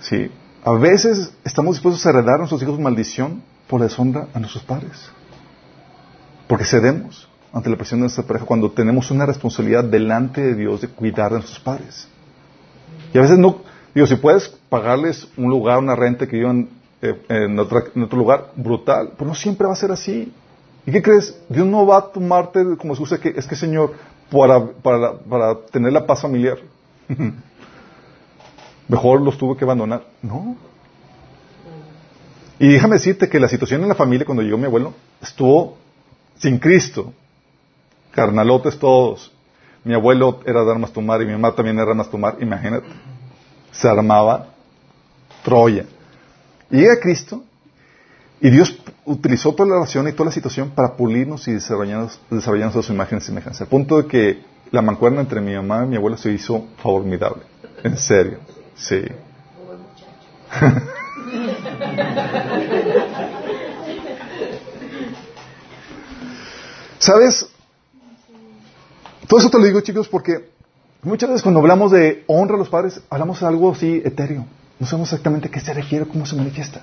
Sí. A veces estamos dispuestos a heredar a nuestros hijos maldición por deshonra a nuestros padres. Porque cedemos ante la presión de nuestra pareja cuando tenemos una responsabilidad delante de Dios de cuidar de nuestros padres. Y a veces no, digo, si puedes pagarles un lugar, una renta que vivan eh, en, otro lugar, brutal, pero no siempre va a ser así. ¿Y qué crees? Dios no va a tomarte como excusa que es que Señor, para, para, para tener la paz familiar, mejor los tuvo que abandonar. No. Y déjame decirte que la situación en la familia cuando llegó mi abuelo estuvo sin Cristo carnalotes todos. Mi abuelo era de armas tomar y mi mamá también era de armas tomar, imagínate. Se armaba Troya. Y llega Cristo y Dios utilizó toda la relación y toda la situación para pulirnos y desarrollarnos, desarrollarnos a su imagen y semejanza. Al punto de que la mancuerna entre mi mamá y mi abuelo se hizo formidable. En serio. Sí. ¿Sabes? Todo eso te lo digo, chicos, porque muchas veces cuando hablamos de honra a los padres, hablamos de algo así etéreo. No sabemos exactamente qué se requiere, cómo se manifiesta.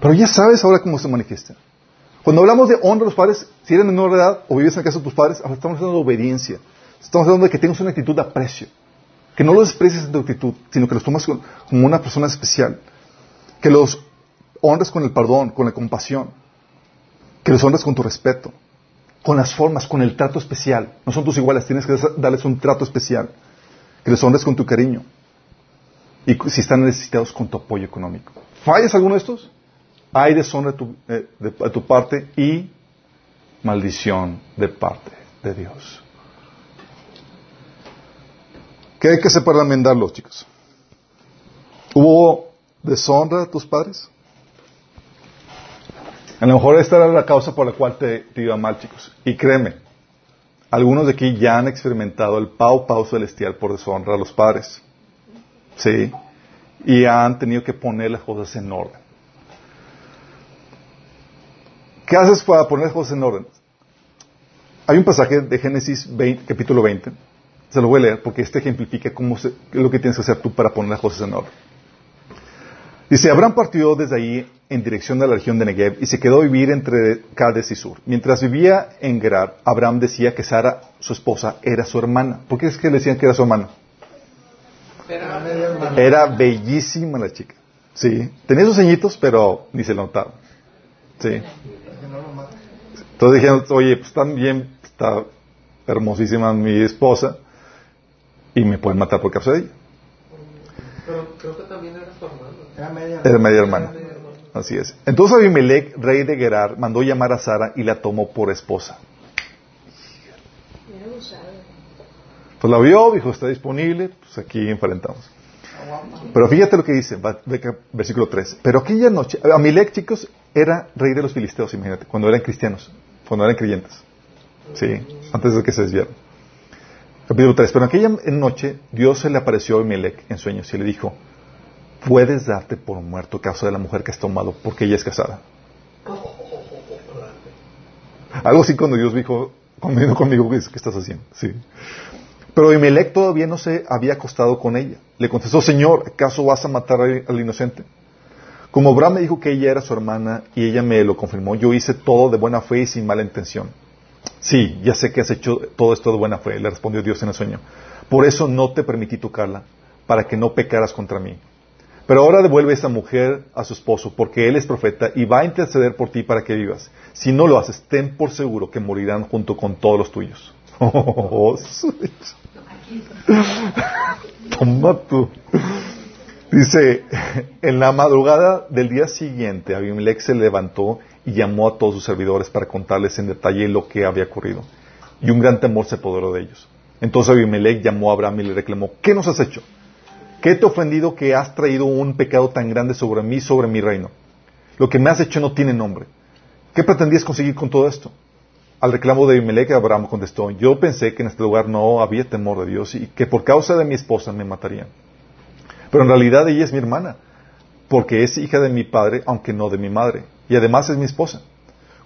Pero ya sabes ahora cómo se manifiesta. Cuando hablamos de honra a los padres, si eres menor de edad o vives en casa de tus padres, estamos hablando de obediencia. Estamos hablando de que tengas una actitud de aprecio. Que no los desprecies en tu actitud, sino que los tomas como una persona especial. Que los honres con el perdón, con la compasión. Que los honres con tu respeto con las formas, con el trato especial. No son tus iguales, tienes que darles un trato especial. Que les honres con tu cariño. Y si están necesitados, con tu apoyo económico. ¿Fallas alguno de estos? Hay deshonra de tu, eh, de, tu parte y maldición de parte de Dios. ¿Qué hay que hacer para enmendarlos, chicos? ¿Hubo deshonra de tus padres? A lo mejor esta era la causa por la cual te, iba mal, chicos. Y créeme, algunos de aquí ya han experimentado el pau pau celestial por deshonra a los padres. Sí. Y han tenido que poner las cosas en orden. ¿Qué haces para poner las cosas en orden? Hay un pasaje de Génesis capítulo 20. Se lo voy a leer porque este ejemplifica cómo lo que tienes que hacer tú para poner las cosas en orden. Dice, Abraham partió desde ahí en dirección de la región de Negev y se quedó a vivir entre Cades y Sur. Mientras vivía en Gerar, Abraham decía que Sara, su esposa, era su hermana. ¿Por qué es que le decían que era su hermana? Era, Era bellísima la chica. Sí. Tenía sus ceñitos, pero ni se lo notaron. Sí. Entonces dijeron, oye, pues también está hermosísima mi esposa y me pueden matar por causa de ella. pero creo que también era su hermano. Era media. Era media hermana. Así es. Entonces Abimelech, rey de Gerar, mandó llamar a Sara y la tomó por esposa. Pues la vio, dijo, está disponible, pues aquí enfrentamos. Pero fíjate lo que dice, versículo 3. Pero aquella noche, Amilec, chicos, era rey de los filisteos, imagínate, cuando eran cristianos, cuando eran creyentes. Sí, antes de que se desviaran. Capítulo 3. Pero aquella noche Dios se le apareció a Abimelech en sueños y le dijo, puedes darte por muerto a causa de la mujer que has tomado, porque ella es casada. Algo así cuando Dios dijo, cuando vino conmigo, ¿qué, estás haciendo? Sí. Pero Abimelech todavía no se había acostado con ella. Le contestó, Señor, ¿acaso vas a matar al inocente? Como Abraham me dijo que ella era su hermana y ella me lo confirmó, yo hice todo de buena fe y sin mala intención. Sí, ya sé que has hecho todo esto de buena fe, le respondió Dios en el sueño. Por eso no te permití tocarla, para que no pecaras contra mí. Pero ahora devuelve esa mujer a su esposo, porque él es profeta y va a interceder por ti para que vivas. Si no lo haces, ten por seguro que morirán junto con todos los tuyos. Toma tú. Dice, en la madrugada del día siguiente, Abimelech se levantó y llamó a todos sus servidores para contarles en detalle lo que había ocurrido. Y un gran temor se apoderó de ellos. Entonces Abimelech llamó a Abraham y le reclamó, ¿qué nos has hecho? ¿Qué te ofendido que has traído un pecado tan grande sobre mí, sobre mi reino? Lo que me has hecho no tiene nombre. ¿Qué pretendías conseguir con todo esto? Al reclamo de Abimelech, Abraham contestó, yo pensé que en este lugar no había temor de Dios y que por causa de mi esposa me matarían. Pero en realidad ella es mi hermana, porque es hija de mi padre, aunque no de mi madre, y además es mi esposa.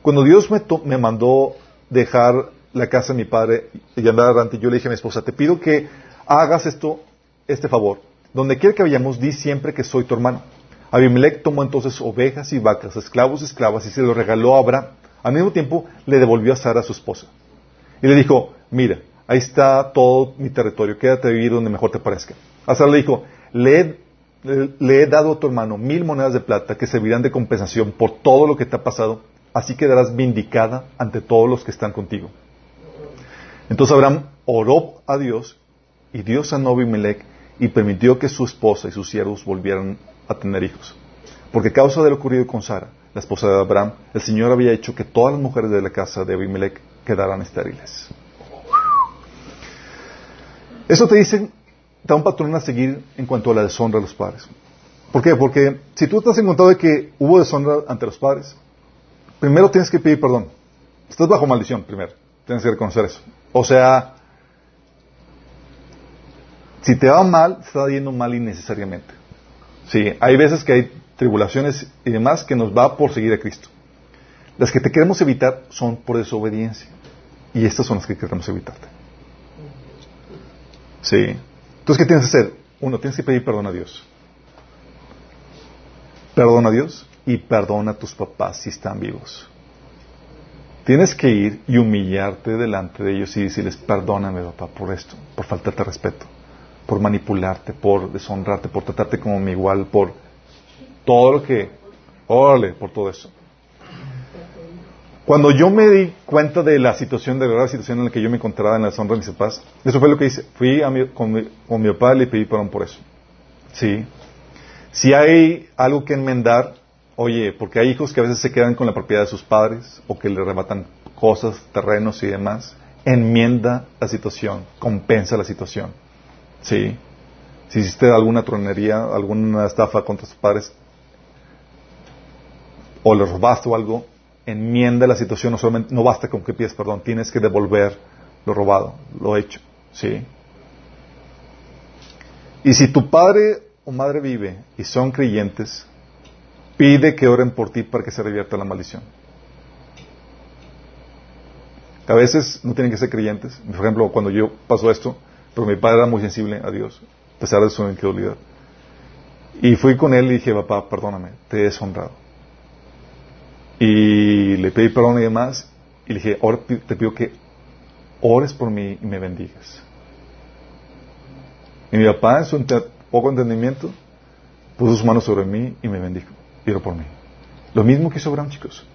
Cuando Dios me, me mandó dejar la casa de mi padre y andar adelante, yo le dije a mi esposa, te pido que hagas esto, este favor. Donde quiera que vayamos, di siempre que soy tu hermano. Abimelech tomó entonces ovejas y vacas, esclavos y esclavas, y se los regaló a Abraham. Al mismo tiempo, le devolvió a Sara su esposa. Y le dijo, mira, ahí está todo mi territorio, quédate a vivir donde mejor te parezca. A Sara le dijo, le le he dado a tu hermano mil monedas de plata que servirán de compensación por todo lo que te ha pasado, así quedarás vindicada ante todos los que están contigo. Entonces Abraham oró a Dios y Dios sanó a Abimelech y permitió que su esposa y sus siervos volvieran a tener hijos. Porque a causa de lo ocurrido con Sara, la esposa de Abraham, el Señor había hecho que todas las mujeres de la casa de Abimelech quedaran estériles. Eso te dice, da un patrón a seguir en cuanto a la deshonra de los padres. ¿Por qué? Porque si tú estás en contado de que hubo deshonra ante los padres, primero tienes que pedir perdón. Estás bajo maldición, primero. Tienes que reconocer eso. O sea, si te va mal, te está yendo mal innecesariamente. Sí, hay veces que hay tribulaciones y demás que nos va por seguir a Cristo. Las que te queremos evitar son por desobediencia. Y estas son las que queremos evitarte. Sí. Entonces, ¿qué tienes que hacer? Uno, tienes que pedir perdón a Dios. Perdona a Dios y perdona a tus papás si están vivos. Tienes que ir y humillarte delante de ellos y decirles, perdóname papá por esto, por faltarte respeto, por manipularte, por deshonrarte, por tratarte como mi igual, por todo lo que... Órale, por todo eso. Cuando yo me di cuenta de la situación, de la grave situación en la que yo me encontraba en la deshonra de mis papás, eso fue lo que hice. Fui a mi- con, mi, con mi papá y le pedí perdón por eso. Sí. Si hay algo que enmendar, oye, porque hay hijos que a veces se quedan con la propiedad de sus padres o que le arrebatan cosas, terrenos y demás, enmienda la situación, compensa la situación. Sí. Si hiciste alguna tronería, alguna estafa contra tus padres, o le robaste o algo, enmienda la situación, no solamente, no basta con que pides perdón, tienes que devolver lo robado, lo hecho, ¿sí? Y si tu padre o madre vive y son creyentes, pide que oren por ti para que se revierta la maldición. A veces no tienen que ser creyentes. Por ejemplo, cuando yo pasó esto, pero mi padre era muy sensible a Dios, a pesar de su incredulidad. Y fui con él y dije, papá, perdóname, te he deshonrado. Y le pedí perdón y demás. Y le dije, ahora te pido que ores por mí y me bendigas. Y mi papá, en su poco entendimiento, puso sus manos sobre mí y me bendijo. Y oró por mí. Lo mismo que hizo Abraham, chicos.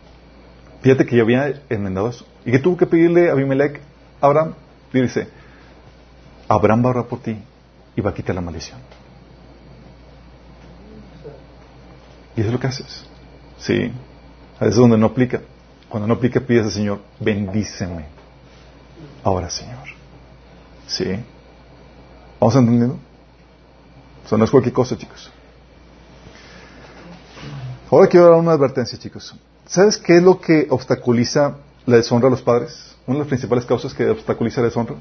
Fíjate que yo había enmendado eso. ¿Y que tuvo que pedirle a Abimelech Abraham? Dice, Abraham va a orar por ti y va a quitar la maldición. Y eso es lo que haces. Sí. A veces donde no aplica. Cuando no aplica, pides al Señor, bendíceme. Ahora, Señor. Sí. ¿Vamos entendiendo? Eso no es cualquier cosa, chicos. Ahora quiero dar una advertencia, chicos. ¿Sabes qué es lo que obstaculiza la deshonra a los padres? Una de las principales causas que obstaculiza la deshonra.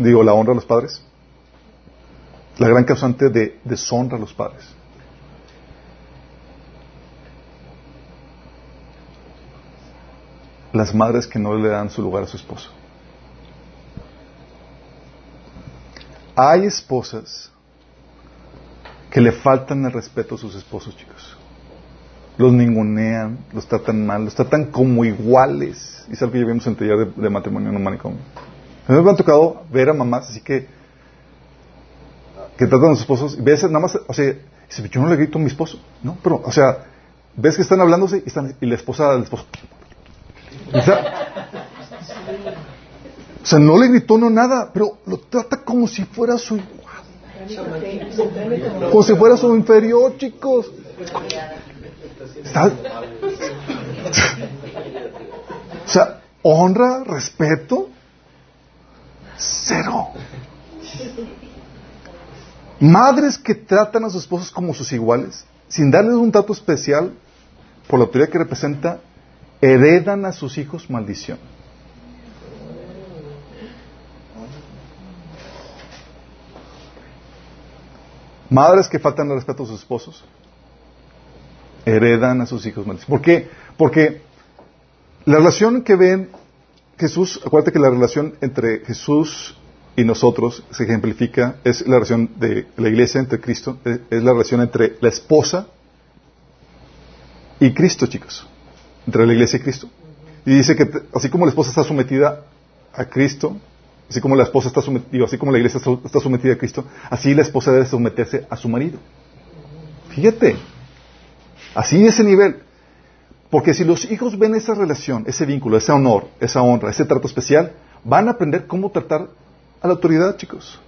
Digo, la honra a los padres. La gran causante de deshonra a los padres. Las madres que no le dan su lugar a su esposo. Hay esposas que le faltan el respeto a sus esposos, chicos. Los ningunean, los tratan mal, los tratan como iguales. Y es algo que ya vimos en el taller de, matrimonio en un manicomio. A mí me ha tocado ver a mamás así que que tratan a sus esposos y ves nada más, o sea, yo no le grito a mi esposo, ¿no? Pero, o sea, ves que están hablándose y, están, y la esposa del esposo. O sea, o sea, no le gritó no nada, pero lo trata como si fuera su como si fuera su inferior, chicos. O sea, honra, respeto, cero. Madres que tratan a sus esposos como sus iguales, sin darles un trato especial por la autoridad que representa, heredan a sus hijos maldición. Madres que faltan el respeto a sus esposos heredan a sus hijos maldición. ¿Por qué? Porque la relación que ven Jesús, acuérdate que la relación entre Jesús y nosotros se ejemplifica, es la relación de la iglesia entre Cristo, es la relación entre la esposa y Cristo, chicos, entre la iglesia y Cristo. Y dice que así como la esposa está sometida a Cristo, Así como la esposa está sometida, así como la iglesia está sometida a Cristo, así la esposa debe someterse a su marido. Fíjate, así ese nivel. Porque si los hijos ven esa relación, ese vínculo, ese honor, esa honra, ese trato especial, van a aprender cómo tratar a la autoridad, chicos.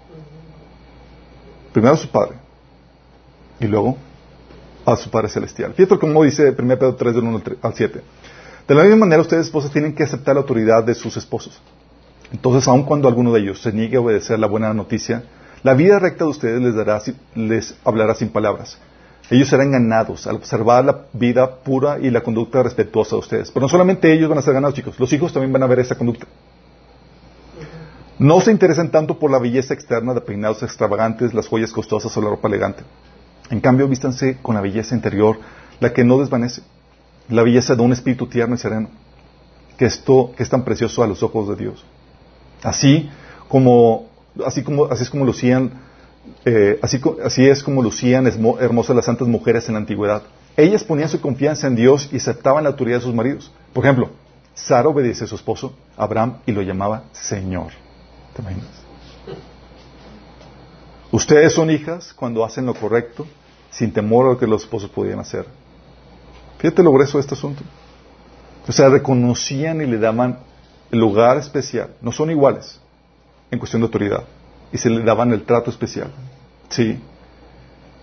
Primero a su padre y luego a su Padre Celestial. Fíjate cómo dice 1 Pedro 3, del 1 al 7. De la misma manera, ustedes, esposas, tienen que aceptar la autoridad de sus esposos entonces, aun cuando alguno de ellos se niegue a obedecer la buena noticia, la vida recta de ustedes les, dará, les hablará sin palabras. Ellos serán ganados al observar la vida pura y la conducta respetuosa de ustedes. Pero no solamente ellos van a ser ganados, chicos, los hijos también van a ver esa conducta. No se interesan tanto por la belleza externa de peinados extravagantes, las joyas costosas o la ropa elegante. En cambio, vístanse con la belleza interior, la que no desvanece, la belleza de un espíritu tierno y sereno, que, que es tan precioso a los ojos de Dios. Así como, así como, así es como lucían, eh, así, así es como lucían hermosas las santas mujeres en la antigüedad. Ellas ponían su confianza en Dios y aceptaban la autoridad de sus maridos. Por ejemplo, Sara obedece a su esposo, Abraham, y lo llamaba Señor. ¿Te imaginas? Ustedes son hijas cuando hacen lo correcto, sin temor a lo que los esposos podían hacer. Fíjate lo grueso de este asunto. O sea, reconocían y le daban el lugar especial. No son iguales en cuestión de autoridad. Y se le daban el trato especial. Sí.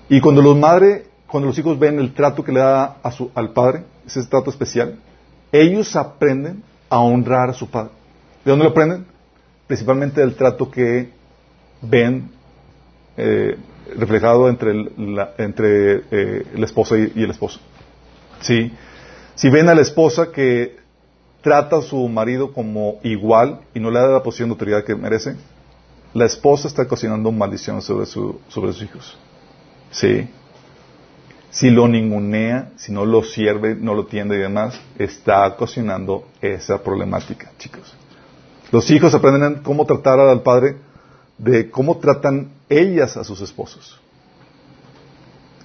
Y cuando los madres, cuando los hijos ven el trato que le da a su, al padre, ese trato especial, ellos aprenden a honrar a su padre. ¿De dónde lo aprenden? Principalmente del trato que ven eh, reflejado entre, la, entre eh, la esposa y, y, el esposo. ¿Sí? Si ven a la esposa que trata a su marido como igual y no le da la posición de autoridad que merece, la esposa está cocinando maldición sobre, su, sobre sus hijos. Sí. Si lo ningunea, si no lo sirve, no lo tiende y demás, está cocinando esa problemática, chicos. Los hijos aprenden cómo tratar al padre de cómo tratan ellas a sus esposos.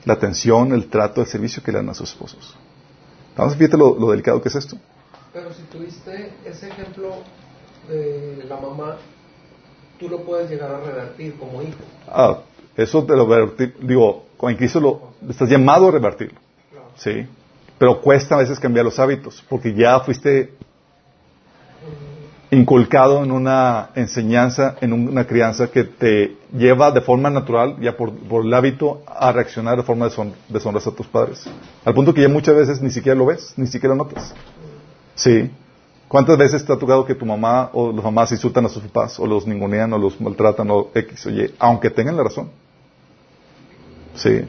la atención, el trato, el servicio que le dan a sus esposos. Vamos, fíjate lo, lo delicado que es esto. Pero si tuviste ese ejemplo de la mamá, tú lo puedes llegar a revertir como hijo. Ah, eso te lo revertir, digo, con Cristo lo estás llamado a revertirlo. Claro. Sí. Pero cuesta a veces cambiar los hábitos, porque ya fuiste inculcado en una enseñanza, en una crianza que te lleva de forma natural, ya por, por el hábito, a reaccionar de forma deshon- deshonrosa a tus padres. Al punto que ya muchas veces ni siquiera lo ves, ni siquiera lo notas. Sí. ¿Cuántas veces te ha tocado que tu mamá o las mamás insultan a sus papás, o los ningunean, o los maltratan, o X o Y, aunque tengan la razón? Sí.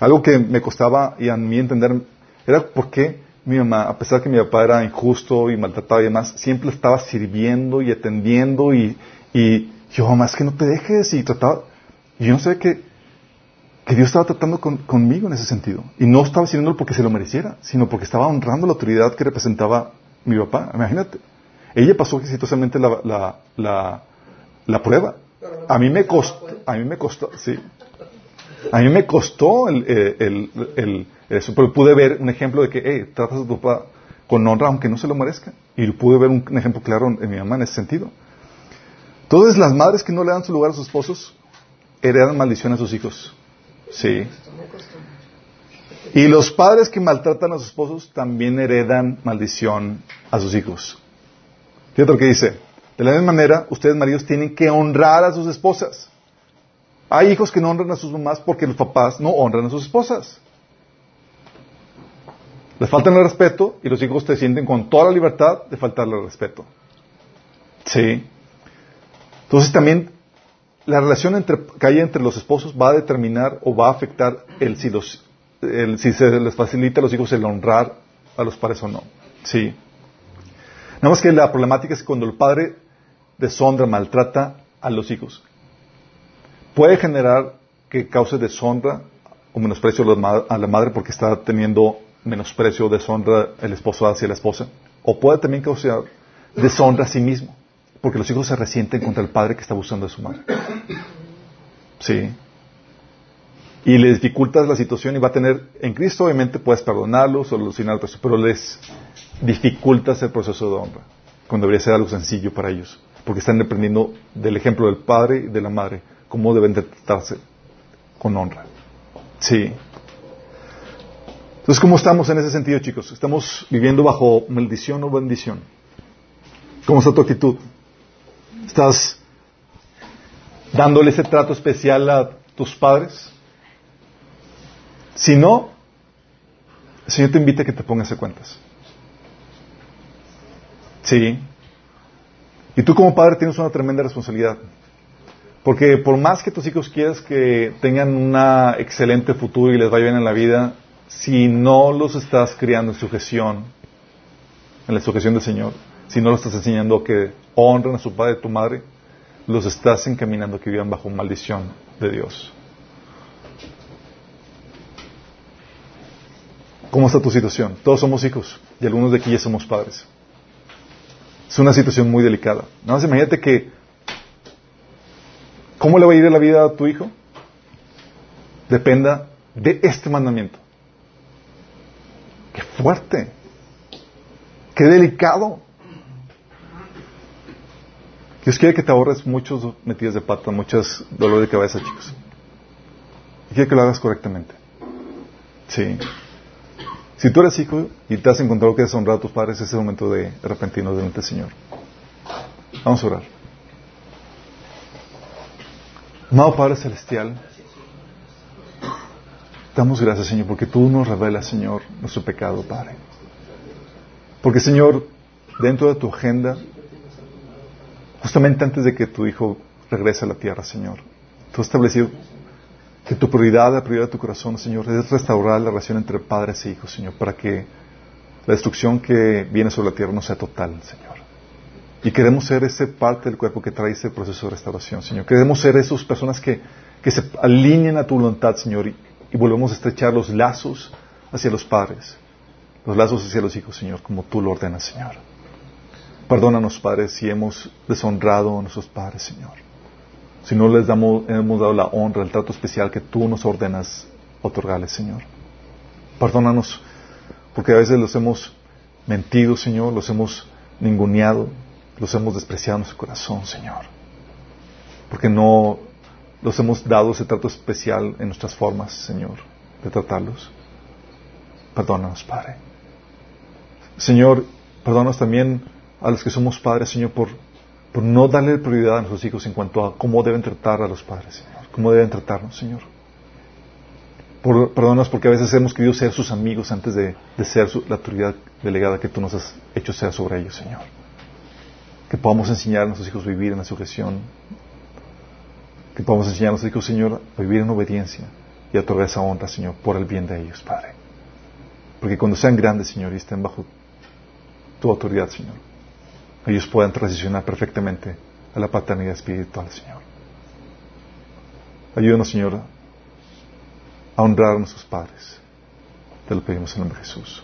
Algo que me costaba y a mí entender era por qué mi mamá, a pesar que mi papá era injusto y maltrataba y demás, siempre estaba sirviendo y atendiendo y, y yo, mamá, es que no te dejes y trataba. Yo no sé que, que Dios estaba tratando con- conmigo en ese sentido. Y no estaba sirviéndolo porque se lo mereciera, sino porque estaba honrando la autoridad que representaba mi papá. Imagínate. Ella pasó exitosamente la, la, la, la prueba. A mí me costó, a mí me costó, sí. A mí me costó el, eh, el, el- eso, pero pude ver un ejemplo de que, hey, tratas a tu papá con honra aunque no se lo merezca. Y pude ver un, ejemplo claro en mi mamá en ese sentido. Entonces, las madres que no le dan su lugar a sus esposos heredan maldición a sus hijos. Sí. Y los padres que maltratan a sus esposos también heredan maldición a sus hijos. Fíjate lo que dice. De la misma manera, ustedes maridos tienen que honrar a sus esposas. Hay hijos que no honran a sus mamás porque los papás no honran a sus esposas. Les faltan el respeto y los hijos te sienten con toda la libertad de faltarle el respeto. Sí. Entonces también la relación entre, que hay entre los esposos va a determinar o va a afectar el si, los, el si se les facilita a los hijos el honrar a los padres o no. Sí. Nada más que la problemática es cuando el padre deshonra, maltrata a los hijos, puede generar que cause deshonra o menosprecio a la madre porque está teniendo menosprecio o deshonra el esposo hacia la esposa. O puede también causar deshonra a sí mismo porque los hijos se resienten contra el padre que está abusando de su madre. Sí. Y le dificultas la situación y va a tener, en Cristo obviamente puedes perdonarlos, solucionar eso, pero les dificultas el proceso de honra, cuando debería ser algo sencillo para ellos, porque están aprendiendo del ejemplo del padre y de la madre, cómo deben de tratarse con honra. Sí. Entonces, ¿cómo estamos en ese sentido, chicos? ¿Estamos viviendo bajo maldición o bendición? ¿Cómo está tu actitud? ¿Estás dándole ese trato especial a tus padres? Si no, el Señor te invita a que te pongas a cuentas. Sí. Y tú como padre tienes una tremenda responsabilidad. Porque por más que tus hijos quieras que tengan un excelente futuro y les vaya bien en la vida, si no los estás criando en sujeción, en la sujeción del Señor, si no los estás enseñando que honren a su padre y a tu madre, los estás encaminando a que vivan bajo maldición de Dios. ¿Cómo está tu situación? Todos somos hijos y algunos de aquí ya somos padres. Es una situación muy delicada. Nada más imagínate que ¿Cómo le va a ir la vida a tu hijo? Dependa de este mandamiento. Qué fuerte. Qué delicado. Dios quiere que te ahorres muchos metidas de pata, muchos dolores de cabeza, chicos. Y quiere que lo hagas correctamente. Sí. Si tú eres hijo y te has encontrado que deshonrar a tus padres, es el momento de arrepentirnos delante del Señor. Vamos a orar. Amado Padre Celestial, damos gracias, Señor, porque tú nos revelas, Señor, nuestro pecado, Padre. Porque, Señor, dentro de tu agenda, justamente antes de que tu Hijo regrese a la tierra, Señor, tú has establecido que tu prioridad, la prioridad de tu corazón, Señor, es restaurar la relación entre padres e hijos, Señor, para que la destrucción que viene sobre la tierra no sea total, Señor. Y queremos ser ese parte del cuerpo que trae ese proceso de restauración, Señor. Queremos ser esas personas que, que se alineen a tu voluntad, Señor, y, y volvemos a estrechar los lazos hacia los padres, los lazos hacia los hijos, Señor, como tú lo ordenas, Señor. Perdónanos, padres, si hemos deshonrado a nuestros padres, Señor. Si no les damos, hemos dado la honra, el trato especial que tú nos ordenas otorgarles, Señor. Perdónanos, porque a veces los hemos mentido, Señor, los hemos ninguneado, los hemos despreciado en nuestro corazón, Señor. Porque no los hemos dado ese trato especial en nuestras formas, Señor, de tratarlos. Perdónanos, Padre. Señor, perdónanos también a los que somos padres, Señor, por, por no darle prioridad a nuestros hijos en cuanto a cómo deben tratar a los padres, Señor. Cómo deben tratarnos, Señor. Por, perdónanos porque a veces hemos querido ser sus amigos antes de, ser la autoridad delegada que tú nos has hecho ser sobre ellos, Señor. Que podamos enseñar a nuestros hijos a vivir en la sujeción. Que podamos enseñar a nuestros hijos, Señor, a vivir en obediencia y a otorgar esa honra, Señor, por el bien de ellos, Padre. Porque cuando sean grandes, Señor, y estén bajo tu autoridad, Señor, ellos puedan transicionar perfectamente a la paternidad espiritual, Señor. Ayúdanos, Señor, a honrar a nuestros padres. Te lo pedimos en nombre de Jesús.